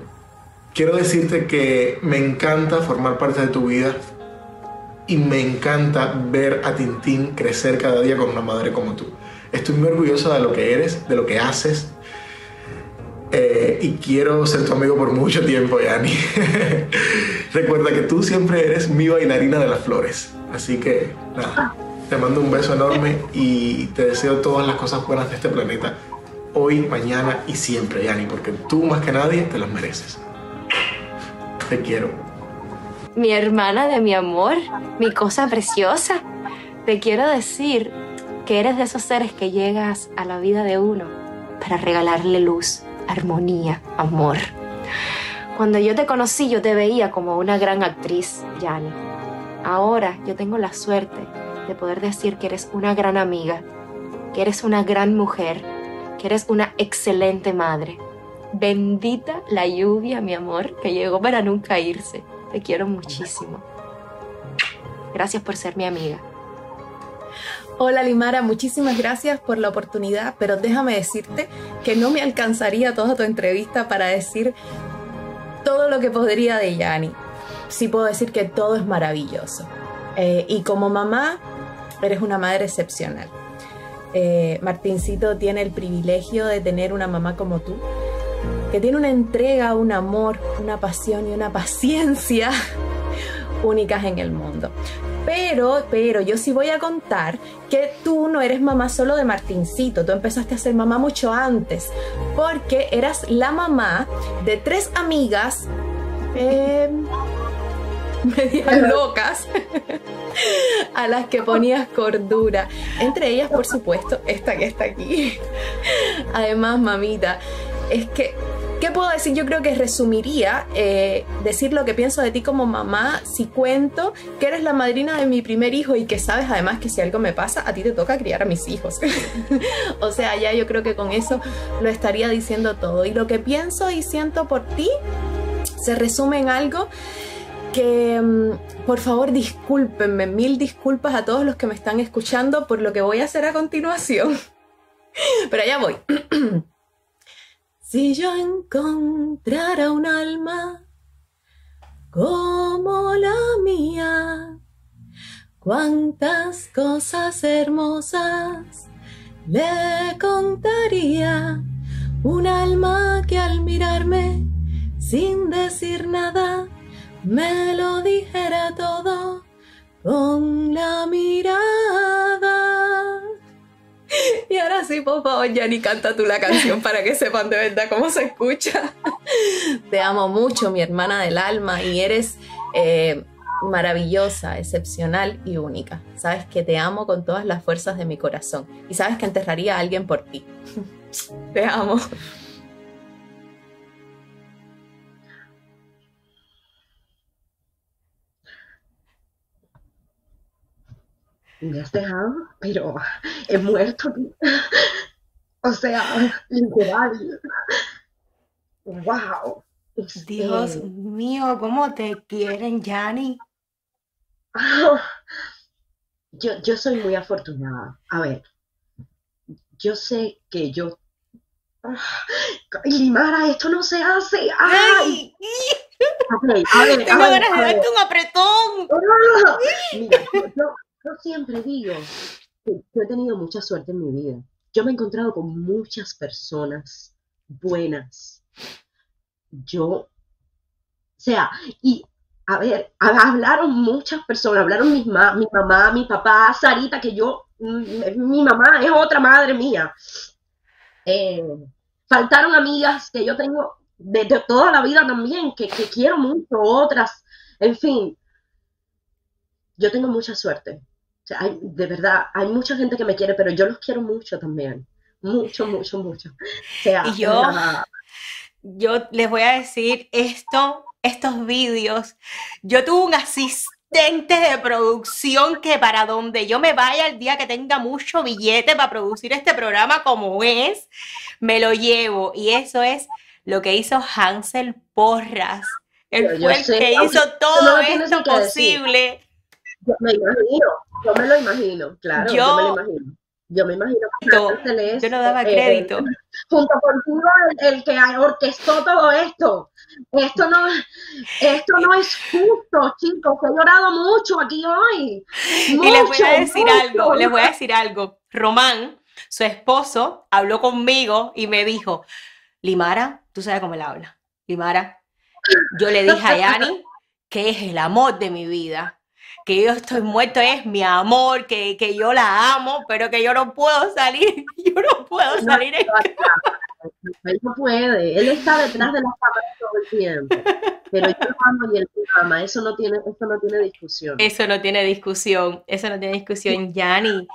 Speaker 10: quiero decirte que me encanta formar parte de tu vida y me encanta ver a Tintín crecer cada día con una madre como tú. Estoy muy orgullosa de lo que eres, de lo que haces. Eh, y quiero ser tu amigo por mucho tiempo, Yani. Recuerda que tú siempre eres mi bailarina de las flores. Así que, nada, te mando un beso enorme y te deseo todas las cosas buenas de este planeta. Hoy, mañana y siempre, Yani, porque tú más que nadie te las mereces. Te quiero.
Speaker 1: Mi hermana de mi amor, mi cosa preciosa. Te quiero decir que eres de esos seres que llegas a la vida de uno para regalarle luz, armonía, amor. Cuando yo te conocí, yo te veía como una gran actriz, Yani. Ahora yo tengo la suerte de poder decir que eres una gran amiga, que eres una gran mujer, que eres una excelente madre, Bendita la lluvia, mi amor, que llegó para nunca irse. Te quiero muchísimo. Gracias por ser mi amiga.
Speaker 11: Hola Limara, muchísimas gracias por la oportunidad, pero déjame decirte que no me alcanzaría toda tu entrevista para decir todo lo que podría de Yani. Sí puedo decir que todo es maravilloso. Eh, y como mamá, eres una madre excepcional. Eh, Martincito tiene el privilegio de tener una mamá como tú, que tiene una entrega, un amor, una pasión y una paciencia únicas en el mundo. Pero, pero yo sí voy a contar que tú no eres mamá solo de Martincito, tú empezaste a ser mamá mucho antes, porque eras la mamá de tres amigas eh, medias locas a las que ponías cordura. Entre ellas, por supuesto, esta que está aquí. Además, mamita, es que ¿Qué puedo decir? Yo creo que resumiría eh, decir lo que pienso de ti como mamá si cuento que eres la madrina de mi primer hijo y que sabes además que si algo me pasa, a ti te toca criar a mis hijos. o sea, ya yo creo que con eso lo estaría diciendo todo. Y lo que pienso y siento por ti se resume en algo que mm, por favor discúlpenme, mil disculpas a todos los que me están escuchando por lo que voy a hacer a continuación. Pero allá voy. Si yo encontrara un alma como la mía, cuántas cosas hermosas le contaría. Un alma que al mirarme sin decir nada me lo dijera todo con la mirada. Y ahora sí, por favor, Yanni, canta tú la canción para que sepan de verdad cómo se escucha. Te amo mucho, mi hermana del alma, y eres eh, maravillosa, excepcional y única. Sabes que te amo con todas las fuerzas de mi corazón y sabes que enterraría a alguien por ti. Te amo.
Speaker 2: Me has dejado, pero he muerto. o sea, literal. Wow.
Speaker 1: Dios este mío, ¿cómo te quieren, Yanni?
Speaker 2: yo, yo soy muy afortunada. A ver, yo sé que yo. Limara, esto no se hace. ¡Ay!
Speaker 1: a ver, Tengo ganas de darte un apretón.
Speaker 2: Mira, yo, yo siempre digo que yo he tenido mucha suerte en mi vida. Yo me he encontrado con muchas personas buenas. Yo sea, y a ver, hablaron muchas personas, hablaron mi, mi mamá, mi papá, Sarita, que yo, mm, mi mamá es otra madre mía. Eh, faltaron amigas que yo tengo desde toda la vida también, que, que quiero mucho, otras, en fin. Yo tengo mucha suerte. O sea, hay, de verdad, hay mucha gente que me quiere, pero yo los quiero mucho también. Mucho, mucho, mucho. O sea,
Speaker 1: y yo, yo les voy a decir esto, estos vídeos. Yo tuve un asistente de producción que para donde yo me vaya el día que tenga mucho billete para producir este programa como es, me lo llevo. Y eso es lo que hizo Hansel Porras. Él fue el que hizo todo esto posible.
Speaker 2: Yo me imagino, yo me lo imagino, claro, yo, me lo imagino. Yo me imagino que
Speaker 1: yo no daba eh, crédito.
Speaker 2: junto contigo, el, el, que orquestó todo esto. Esto no, esto no es justo, chicos. He llorado mucho aquí hoy.
Speaker 1: y les voy a decir algo, les voy a decir algo. Román, su esposo, habló conmigo y me dijo, Limara, tú sabes cómo él habla. Limara, yo le dije a Yani que es el amor de mi vida que yo estoy muerto es mi amor, que, que, yo la amo, pero que yo no puedo salir, yo no puedo salir.
Speaker 2: él no puede, él está detrás de las cámaras todo el tiempo, pero yo lo amo y él me ama, eso no tiene, eso no tiene discusión.
Speaker 1: Eso no tiene discusión, eso no tiene discusión, Yanni.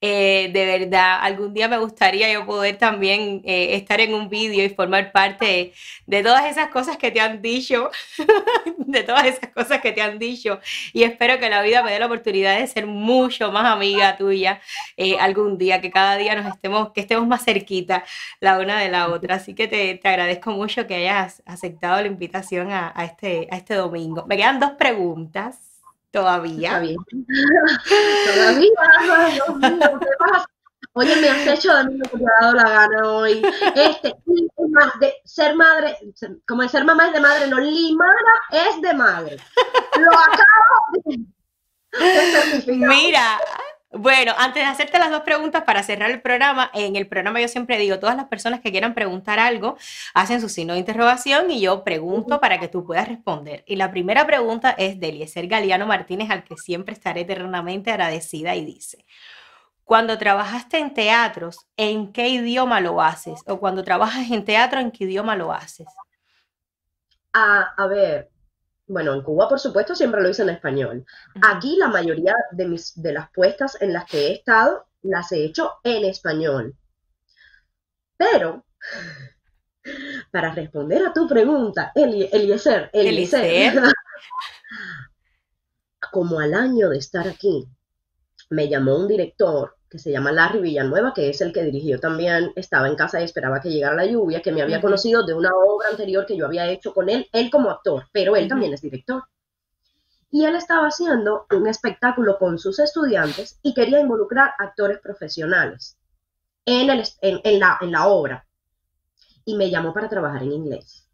Speaker 1: Eh, de verdad, algún día me gustaría yo poder también eh, estar en un vídeo y formar parte de, todas esas cosas que te han dicho, de todas esas cosas que te han dicho. Y espero que la vida me dé la oportunidad de ser mucho más amiga tuya eh, algún día, que cada día nos estemos, que estemos más cerquita la una de la otra. Así que te, agradezco mucho que hayas aceptado la invitación a, este, a este domingo. Me quedan dos preguntas. Todavía.
Speaker 2: Todavía. Oye, me has hecho de mí lo que te ha dado la gana hoy. Este, de ser madre, como de ser mamá es de madre, no, Limara es de madre. Lo acabo
Speaker 1: de Mira, bueno, antes de hacerte las dos preguntas para cerrar el programa, en el programa yo siempre digo, todas las personas que quieran preguntar algo, hacen su signo de interrogación y yo pregunto para que tú puedas responder. Y la primera pregunta es de Eliezer Galeano Martínez, al que siempre estaré eternamente agradecida y dice, cuando trabajaste en teatros, ¿en qué idioma lo haces? O cuando trabajas en teatro, ¿en qué idioma lo haces?
Speaker 2: Ah, a ver, bueno, en Cuba, por supuesto, siempre lo hice en español. Aquí la mayoría de, mis, de las puestas en las que he estado las he hecho en español. Pero, para responder a tu pregunta, Eliezer, Eliezer, como al año de estar aquí, me llamó un director que se llama Larry Villanueva, que es el que dirigió también Estaba en casa y esperaba que llegara la lluvia, que me había conocido de una obra anterior que yo había hecho con él, él como actor, pero él también es director. Y él estaba haciendo un espectáculo con sus estudiantes y quería involucrar actores profesionales en, el, en, la, en la obra. Y me llamó para trabajar en inglés.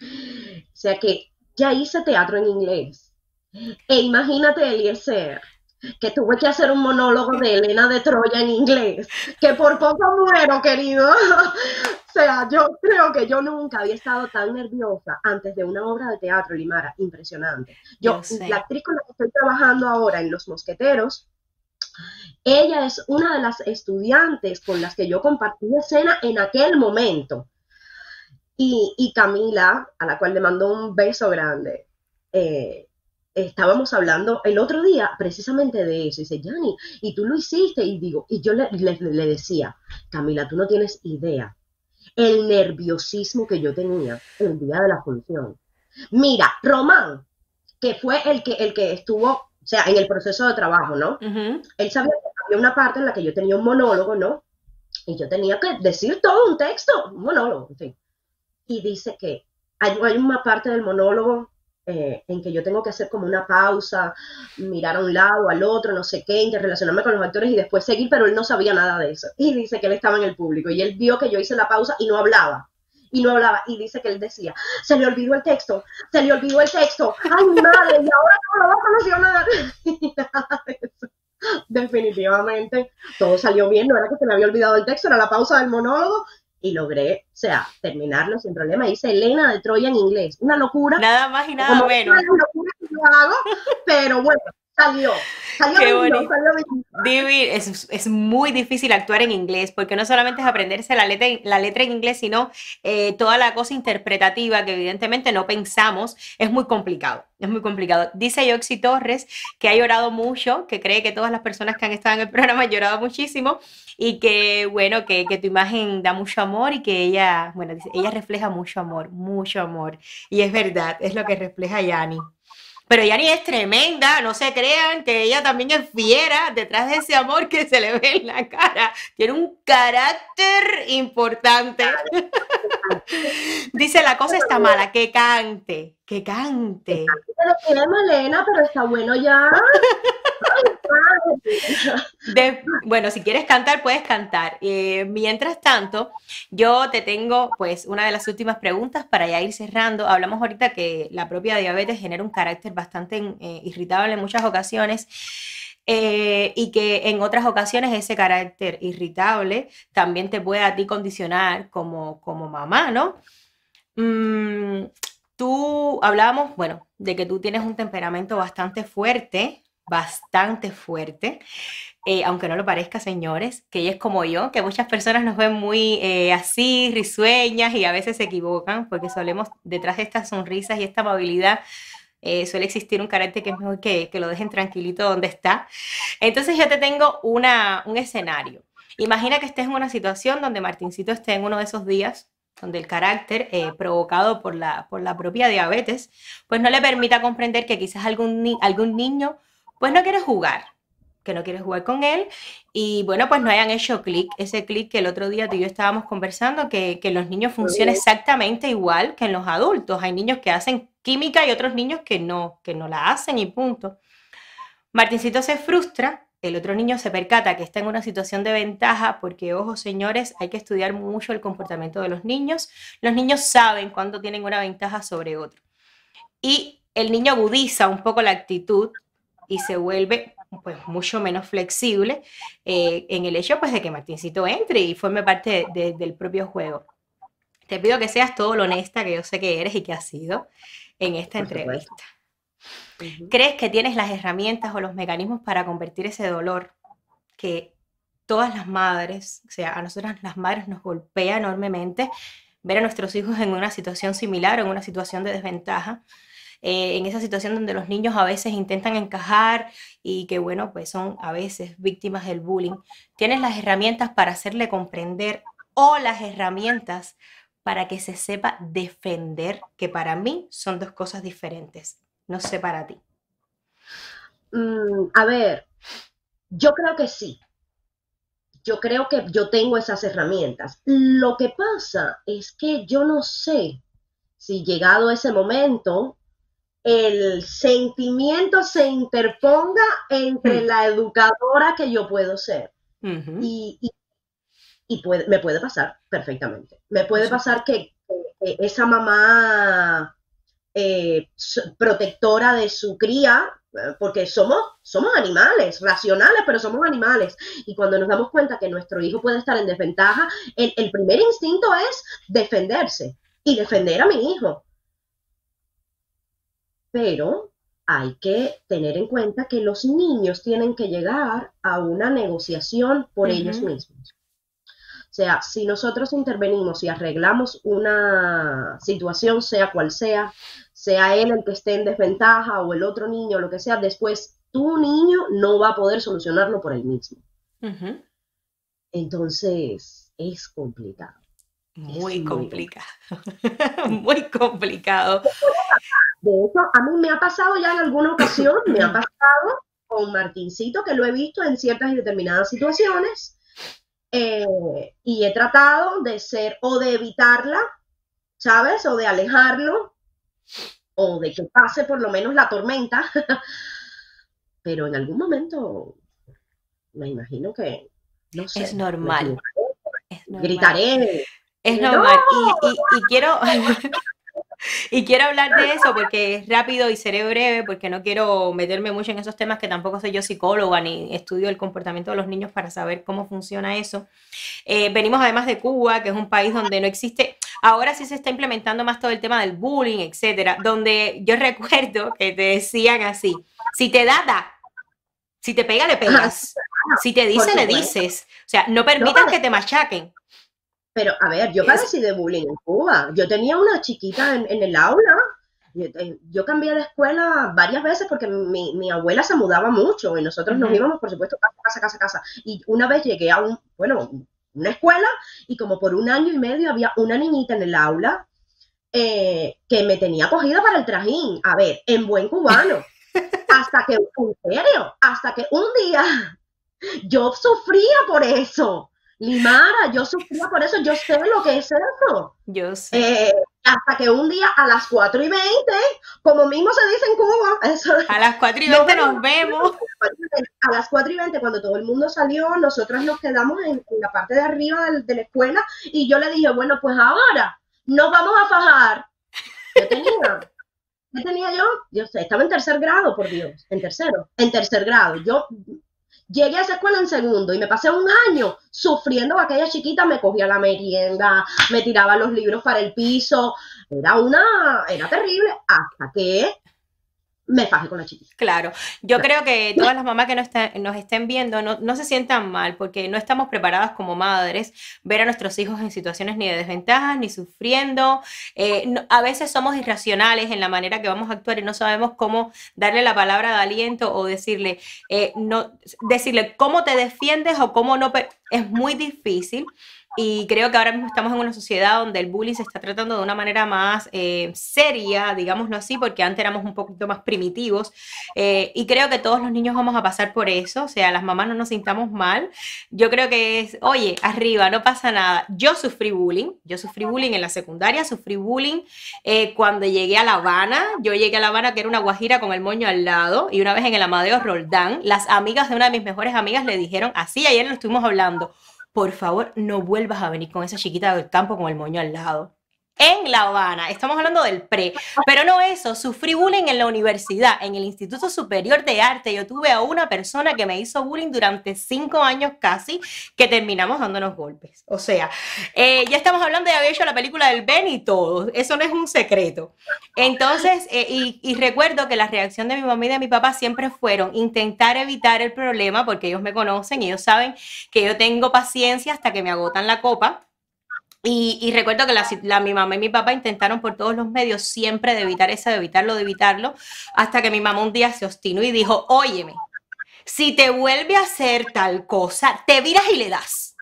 Speaker 2: O sea que ya hice teatro en inglés. E imagínate, Eliezer, que tuve que hacer un monólogo de Elena de Troya en inglés, que por poco muero, querido. o sea, yo creo que yo nunca había estado tan nerviosa antes de una obra de teatro, Limara, impresionante. Yo, la actriz con la que estoy trabajando ahora en Los Mosqueteros, ella es una de las estudiantes con las que yo compartí escena en aquel momento. Y, y Camila, a la cual le mando un beso grande, eh, estábamos hablando el otro día precisamente de eso. Y dice, Yanni, y tú lo hiciste. Y digo, y yo le, le, decía, Camila, tú no tienes idea el nerviosismo que yo tenía el día de la función. Mira, Román, que fue el que, el que estuvo, o sea, en el proceso de trabajo, ¿no? Él sabía que había una parte en la que yo tenía un monólogo, ¿no? Y yo tenía que decir todo un texto, un monólogo, en fin. Y dice que hay, hay una parte del monólogo eh, en que yo tengo que hacer como una pausa, mirar a un lado, al otro, no sé qué, interrelacionarme con los actores y después seguir, pero él no sabía nada de eso. Y dice que él estaba en el público y él vio que yo hice la pausa y no hablaba. Y no hablaba. Y dice que él decía, se le olvidó el texto, se le olvidó el texto. ¡Ay, madre! Y ahora no lo va a solucionar. Y nada de eso. Definitivamente, todo salió bien. No era que se me había olvidado el texto, era la pausa del monólogo y logré, o sea, terminarlo sin problema. Hice Elena de Troya en inglés. Una locura.
Speaker 1: Nada más y nada menos.
Speaker 2: Una locura que yo hago, pero bueno, salió. Salió,
Speaker 1: Qué bonito.
Speaker 2: salió
Speaker 1: es, es muy difícil actuar en inglés porque no solamente es aprenderse la letra, la letra en inglés, sino eh, toda la cosa interpretativa que evidentemente no pensamos. Es muy complicado, es muy complicado. Dice Yoxi Torres que ha llorado mucho, que cree que todas las personas que han estado en el programa han llorado muchísimo y que, bueno, que, que tu imagen da mucho amor y que ella, bueno, dice, ella refleja mucho amor, mucho amor. Y es verdad, es lo que refleja Yani. Pero Yani es tremenda, no se crean que ella también es fiera detrás de ese amor que se le ve en la cara. Tiene un carácter importante. Dice, la cosa está mala, que cante, que cante.
Speaker 2: Pero queremos Elena, pero está bueno ya.
Speaker 1: De- bueno, si quieres cantar, puedes cantar. Eh, mientras tanto, yo te tengo pues una de las últimas preguntas para ya ir cerrando. Hablamos ahorita que la propia diabetes genera un carácter bastante eh, irritable en muchas ocasiones. eh, y que en otras ocasiones ese carácter irritable también te puede a ti condicionar como, como mamá, ¿no? Mm, tú hablábamos, bueno, de que tú tienes un temperamento bastante fuerte, bastante fuerte, eh, aunque no lo parezca, señores, que ella es como yo, que muchas personas nos ven muy eh, así, risueñas y a veces se equivocan, porque solemos, detrás de estas sonrisas y esta amabilidad, eh, suele existir un carácter que es mejor que, que lo dejen tranquilito donde está. Entonces yo te tengo una, un escenario. Imagina que estés en una situación donde Martincito esté en uno de esos días donde el carácter eh, provocado por la, por la propia diabetes, pues no le permita comprender que quizás algún, ni- algún niño pues no quiere jugar, que no quiere jugar con él y bueno, pues no hayan hecho clic, ese clic que el otro día tú y yo estábamos conversando, que, que los niños funciona exactamente igual que en los adultos. Hay niños que hacen química y otros niños que no, que no la hacen y punto. Martincito se frustra, el otro niño se percata que está en una situación de ventaja porque, ojo señores, hay que estudiar mucho el comportamiento de los niños. Los niños saben cuándo tienen una ventaja sobre otro. Y el niño agudiza un poco la actitud y se vuelve pues mucho menos flexible eh, en el hecho pues de que Martincito entre y forme parte de- de- del propio juego. Te pido que seas todo lo honesta que yo sé que eres y que has sido en esta
Speaker 2: Por supuesto.
Speaker 1: ¿Crees que tienes las herramientas o los mecanismos para convertir ese dolor que todas las madres, o sea, a nosotras las madres nos golpea enormemente ver a nuestros hijos en una situación similar o en una situación de desventaja? eh, en esa situación donde los niños a veces intentan encajar y que, bueno, pues son a veces víctimas del bullying. ¿Tienes las herramientas para hacerle comprender o las herramientas para que se sepa defender, que para mí son dos cosas diferentes? No sé para ti.
Speaker 2: Mm, a ver, yo creo que sí. Yo creo que yo tengo esas herramientas. Lo que pasa es que yo no sé si llegado ese momento el sentimiento se interponga entre
Speaker 1: Hmm.
Speaker 2: la educadora que yo puedo ser. Y, y- y puede, me puede pasar perfectamente. Me puede pasar que, que esa mamá eh, protectora de su cría, eh, porque somos, somos animales, racionales, pero somos animales. Y cuando nos damos cuenta que nuestro hijo puede estar en desventaja, el, el primer instinto es defenderse y defender a mi hijo. Pero hay que tener en cuenta que los niños tienen que llegar a una negociación por ellos mismos. O sea, si nosotros intervenimos y arreglamos una situación, sea cual sea, sea él el que esté en desventaja o el otro niño, lo que sea, después tu niño no va a poder solucionarlo por él mismo. Entonces, es complicado.
Speaker 1: Muy
Speaker 2: muy
Speaker 1: complicado. Muy complicado.
Speaker 2: De hecho, a mí me ha pasado ya en alguna ocasión, me ha pasado con Martincito, que lo he visto en ciertas y determinadas situaciones, eh, y he tratado de ser o de evitarla, ¿sabes? O de alejarlo, o de que pase por lo menos la tormenta, pero en algún momento me imagino que, no sé,
Speaker 1: Es normal.
Speaker 2: equivocaré,
Speaker 1: Es normal.
Speaker 2: gritaré,
Speaker 1: Es
Speaker 2: ¡No!
Speaker 1: normal. Y, y- y quiero, Y quiero hablar de eso porque es rápido y seré breve porque no quiero meterme mucho en esos temas que tampoco soy yo psicóloga ni estudio el comportamiento de los niños para saber cómo funciona eso. Eh, venimos además de Cuba, que es un país donde no existe, ahora sí se está implementando más todo el tema del bullying, etcétera, donde yo recuerdo que te decían así, si te da, da. Si te pega, le pegas. Si te dice, le dices. O sea, no permitas que te machaquen.
Speaker 2: Pero, a ver, yo padecí de bullying en Cuba. Yo tenía una chiquita en, el aula. Eh, yo, cambié de escuela varias veces porque mi, abuela se mudaba mucho y nosotros nos íbamos, por supuesto, casa, casa, casa. Y una vez llegué a un, bueno, una escuela y como por un año y medio había una niñita en el aula eh, que me tenía cogida para el trajín. A ver, en buen cubano. Hasta que, en serio, hasta que un día yo sufría por eso. Limara, yo sufría por eso, yo sé lo que es eso.
Speaker 1: Yo sé.
Speaker 2: Eh, hasta que un día a las 4 y 20, como mismo se dice en Cuba,
Speaker 1: a las 4 y 20 nos, vemos.
Speaker 2: A las 4 y 20, cuando todo el mundo salió, nosotros nos quedamos en, la parte de arriba de, la escuela y yo le dije, bueno, pues ahora nos vamos a fajar. ¿Qué tenía? ¿Qué tenía yo? Yo sé, estaba en tercer grado, por Dios, en tercero, en tercer grado. Yo Llegué a esa escuela en segundo y me pasé un año sufriendo. Aquella chiquita me cogía la merienda, me tiraba los libros para el piso. Era una, era terrible hasta que me fajé con la chiquita.
Speaker 1: Claro, yo creo que todas las mamás que nos, nos estén viendo no, se sientan mal porque no estamos preparadas como madres ver a nuestros hijos en situaciones ni de desventajas ni sufriendo. Eh, a veces somos irracionales en la manera que vamos a actuar y no sabemos cómo darle la palabra de aliento o decirle, eh, no, decirle cómo te defiendes o cómo no. Es muy difícil. Y creo que ahora mismo estamos en una sociedad donde el bullying se está tratando de una manera más eh, seria, digámoslo así, porque antes éramos un poquito más primitivos. Eh, y creo que todos los niños vamos a pasar por eso, o sea, las mamás no nos sintamos mal. Yo creo que es, oye, arriba, no pasa nada. Yo sufrí bullying, yo sufrí bullying en la secundaria, sufrí bullying eh, cuando llegué a La Habana. Yo llegué a La Habana, que era una guajira con el moño al lado, y una vez en el Amadeo Roldán, las amigas de una de mis mejores amigas le dijeron, así ayer lo estuvimos hablando por favor, no vuelvas a venir con esa chiquita del campo con el moño al lado en La Habana. Estamos hablando del pre. Pero no eso, sufrí bullying en la universidad, en el Instituto Superior de Arte. Yo tuve a una persona que me hizo bullying durante cinco años casi, que terminamos dándonos golpes. O sea, eh, ya estamos hablando de haber hecho la película del Ben y todo. Eso no es un secreto. Entonces, eh, y, recuerdo que la reacción de mi mamá y de mi papá siempre fueron intentar evitar el problema, porque ellos me conocen, y ellos saben que yo tengo paciencia hasta que me agotan la copa y, recuerdo que la, mi mamá y mi papá intentaron por todos los medios siempre de evitar eso, de evitarlo, de evitarlo, hasta que mi mamá un día se obstinó y dijo, óyeme, si te vuelve a hacer tal cosa, te viras y le das.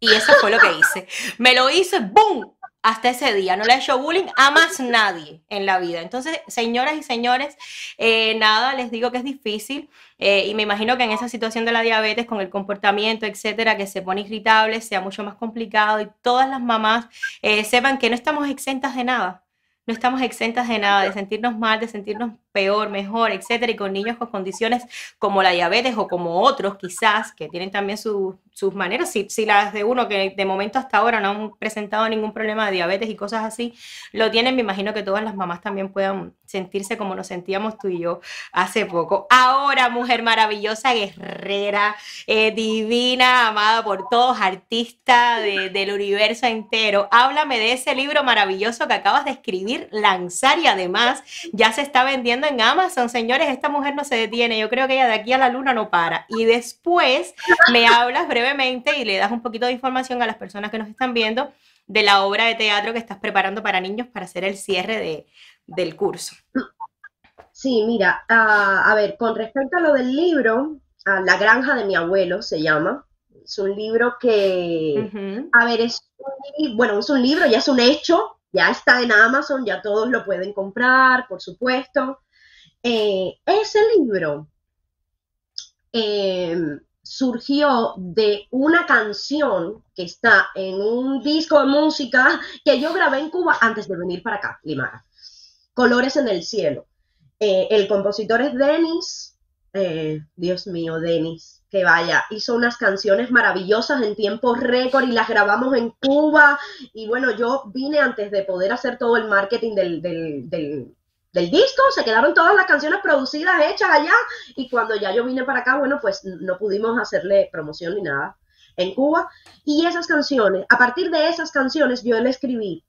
Speaker 1: Y eso fue lo que hice. Me lo hice, ¡boom! Hasta ese día. No le he hecho bullying a más nadie en la vida. Entonces, señoras y señores, eh, nada, les digo que es difícil. Eh, y me imagino que en esa situación de la diabetes, con el comportamiento, etcétera, que se pone irritable, sea mucho más complicado y todas las mamás eh, sepan que no estamos exentas de nada no estamos exentas de nada, de sentirnos mal, de sentirnos peor, mejor, etcétera, y con niños con condiciones como la diabetes o como otros quizás, que tienen también sus maneras, si, si, las de uno que de momento hasta ahora no han presentado ningún problema de diabetes y cosas así, lo tienen, me imagino que todas las mamás también puedan sentirse como nos sentíamos tú y yo hace poco. Ahora, mujer maravillosa, guerrera, eh, divina, amada por todos, artista del universo entero, háblame de ese libro maravilloso que acabas de escribir lanzar y además ya se está vendiendo en Amazon. Señores, esta mujer no se detiene. Yo creo que ella de aquí a la luna no para. Y después me hablas brevemente y le das un poquito de información a las personas que nos están viendo de la obra de teatro que estás preparando para niños para hacer el cierre de, del curso.
Speaker 2: Sí, mira, a ver, con respecto a lo del libro, La granja de mi abuelo se llama. Es un libro que, a ver, es bueno, es un libro, ya es un hecho, ya está en Amazon, ya todos lo pueden comprar, por supuesto. Eh, ese libro em, surgió de una canción que está en un disco de música que yo grabé en Cuba antes de venir para acá, Limara. Colores en el cielo. Eh, el compositor es Denis. Eh, Dios mío, Denis. que vaya, hizo unas canciones maravillosas en tiempo récord y las grabamos en Cuba. Y bueno, yo vine antes de poder hacer todo el marketing del, del, del, disco, se quedaron todas las canciones producidas, hechas allá. Y cuando ya yo vine para acá, bueno, pues no pudimos hacerle promoción ni nada en Cuba. Y esas canciones, a partir de esas canciones, yo le escribí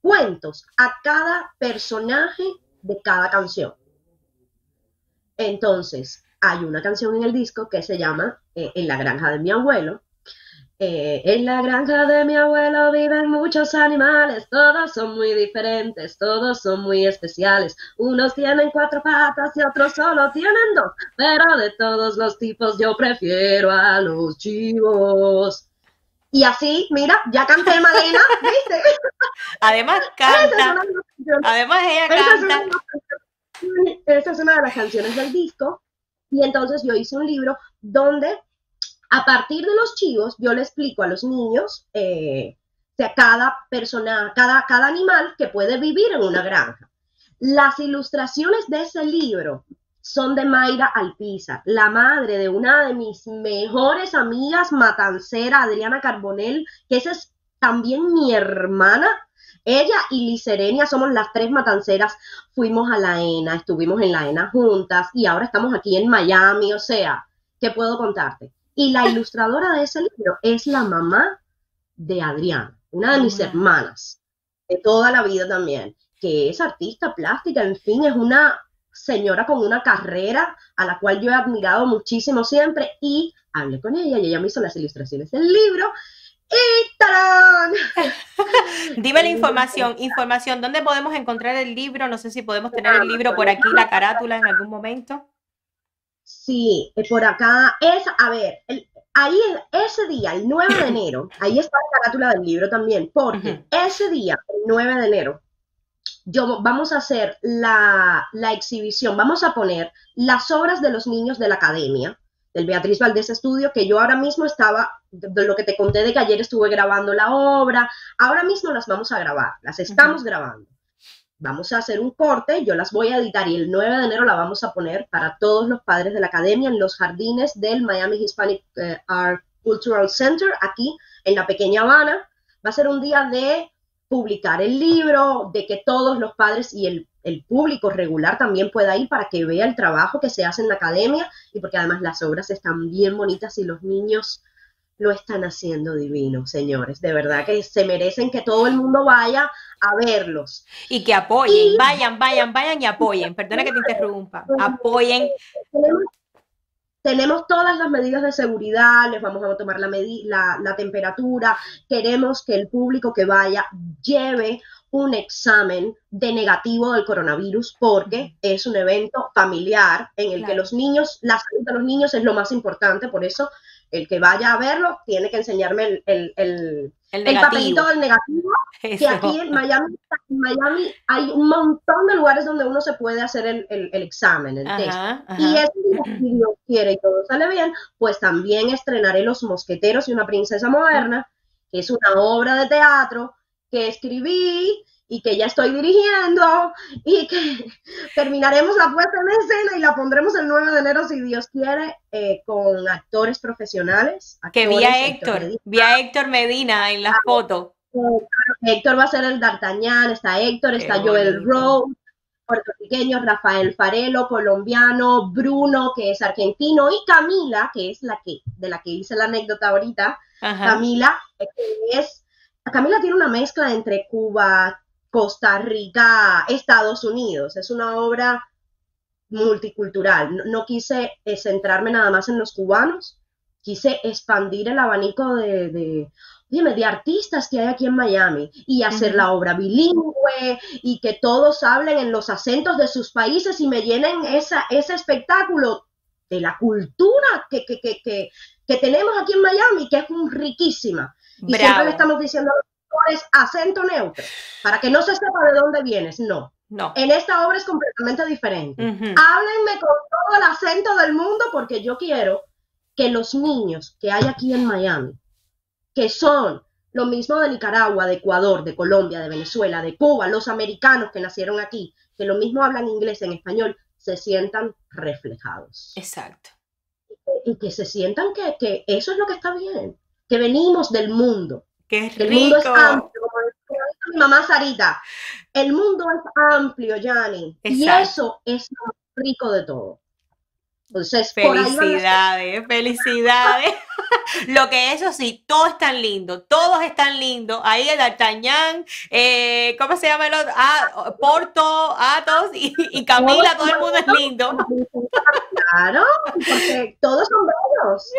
Speaker 2: cuentos a cada personaje de cada canción. Entonces, hay una canción en el disco que se llama eh, En la granja de mi abuelo. Eh, en la granja de mi abuelo viven muchos animales, todos son muy diferentes, todos son muy especiales. Unos tienen cuatro patas y otros solo tienen dos, pero de todos los tipos yo prefiero a los chivos. Y así, mira, ya canté Malena, ¿viste?
Speaker 1: Además canta. Además ella canta.
Speaker 2: esa es una de las canciones del disco. Y entonces yo hice un libro donde a partir de los chivos yo le explico a los niños eh, sea, cada persona, cada, cada animal que puede vivir en una granja. Las ilustraciones de ese libro son de Mayra Alpiza, la madre de una de mis mejores amigas matancera, Adriana Carbonell, que esa es también mi hermana. Ella y Liserenia somos las tres matanceras. Fuimos a la ENA, estuvimos en la ENA juntas y ahora estamos aquí en Miami. O sea, ¿qué puedo contarte? Y la ilustradora de ese libro es la mamá de Adriana, una de mis hermanas, de toda la vida también, que es artista plástica, en fin, es una señora con una carrera a la cual yo he admirado muchísimo siempre y hablé con ella y ella me hizo las ilustraciones del libro y ¡tarán!
Speaker 1: Dime la información, información, ¿dónde podemos encontrar el libro? No sé si podemos tener el libro por aquí, la carátula en algún momento.
Speaker 2: Sí, eh, por acá es, a ver, ahí ese día, el 9 de enero, ahí está la carátula del libro también, porque ese día, el 9 de enero, yo, vamos a hacer la, exhibición, vamos a poner las obras de los niños de la academia, del Beatriz Valdés Estudio, que yo ahora mismo estaba, de lo que te conté de que ayer estuve grabando la obra, ahora mismo las vamos a grabar, las estamos grabando. Vamos a hacer un corte, yo las voy a editar y el 9 de enero la vamos a poner para todos los padres de la academia en los jardines del Miami Hispanic eh, Art Cultural Center, aquí en la pequeña Habana. Va a ser un día de publicar el libro, de que todos los padres y el, público regular también pueda ir para que vea el trabajo que se hace en la academia y porque además las obras están bien bonitas y los niños lo están haciendo divino, señores. De verdad que se merecen que todo el mundo vaya a verlos.
Speaker 1: Y que apoyen, vayan, vayan, vayan y apoyen. Perdona que te interrumpa. Apoyen
Speaker 2: tenemos todas las medidas de seguridad, les vamos a tomar la, la, temperatura, queremos que el público que vaya lleve un examen de negativo del coronavirus porque es un evento familiar en el que los niños, la salud de los niños es lo más importante, por eso el que vaya a verlo tiene que enseñarme el, el, papelito del negativo, que aquí en Miami, Miami hay un montón de lugares donde uno se puede hacer el, examen, el test. Y si Dios quiere y todo sale bien, pues también estrenaré Los Mosqueteros y una Princesa Moderna, que es una obra de teatro que escribí y que ya estoy dirigiendo y que terminaremos la puesta en escena y la pondremos el 9 de enero si Dios quiere eh, con actores profesionales.
Speaker 1: que vi a Héctor, vi a Héctor Medina en la ah, foto.
Speaker 2: Héctor va a ser el D'Artagnan, está Héctor, está Joel Rose, puertorriqueño, Rafael Farelo, colombiano, Bruno, que es argentino, y Camila, que es la que, de la que hice la anécdota ahorita, Camila, que es Camila tiene una mezcla entre Cuba, Costa Rica, Estados Unidos. Es una obra multicultural. No, quise eh, centrarme nada más en los cubanos, quise expandir el abanico de, de, de artistas que hay aquí en Miami y hacer la obra bilingüe y que todos hablen en los acentos de sus países y me llenen esa, ese espectáculo de la cultura que, que, que, que, tenemos aquí en Miami, que es riquísima. Y siempre le estamos diciendo es acento neutro, para que no se sepa de dónde vienes, no. No. En esta obra es completamente diferente. Háblenme con todo el acento del mundo porque yo quiero que los niños que hay aquí en Miami, que son lo mismo de Nicaragua, de Ecuador, de Colombia, de Venezuela, de Cuba, los americanos que nacieron aquí, que lo mismo hablan inglés en español, se sientan reflejados.
Speaker 1: Exacto
Speaker 2: y que se sientan que, que eso es lo que está bien, que venimos del mundo.
Speaker 1: Qué
Speaker 2: El mundo es amplio, como decía mi mamá Sarita. El mundo es amplio, Yanni. Y eso es lo rico de todo. Entonces,
Speaker 1: Felicidades, felicidades. Lo que eso sí, todo es tan lindo, todos están lindos. Ahí el D'Artagnan, eh, ¿cómo se llama el otro? Ah, Porto, Athos y, y Camila, todo el mundo es lindo.
Speaker 2: Claro, porque todos son bellos.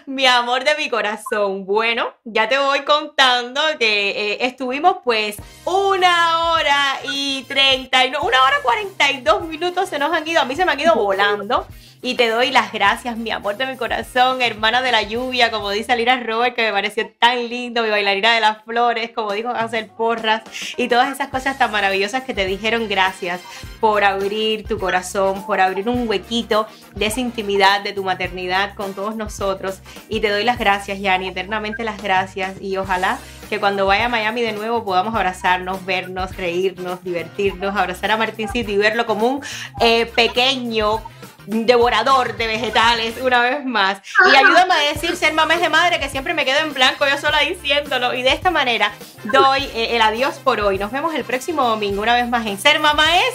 Speaker 1: Mi amor de mi corazón. Bueno, ya te voy contando que eh, estuvimos pues una hora y treinta y no, una hora cuarenta y dos minutos se nos han ido. A mí se me han ido volando. Y te doy las gracias, mi amor de mi corazón, hermana de la lluvia, como dice Lira Robert, que me pareció tan lindo, mi bailarina de las flores, como dijo Hacer Porras, y todas esas cosas tan maravillosas que te dijeron gracias por abrir tu corazón, por abrir un huequito de esa intimidad, de tu maternidad con todos nosotros. Y te doy las gracias, Yani, eternamente las gracias. Y ojalá que cuando vaya a Miami de nuevo podamos abrazarnos, vernos, reírnos, divertirnos, abrazar a Martincito y verlo como un eh, pequeño devorador de vegetales una vez más. Y ayúdame a decir ser mamá es de madre, que siempre me quedo en blanco yo sola diciéndolo. Y de esta manera doy eh, el adiós por hoy. Nos vemos el próximo domingo una vez más en Ser Mamá es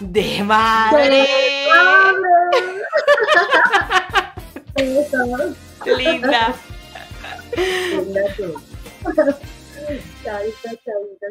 Speaker 1: de madre. Linda.
Speaker 2: Chavita, chavita.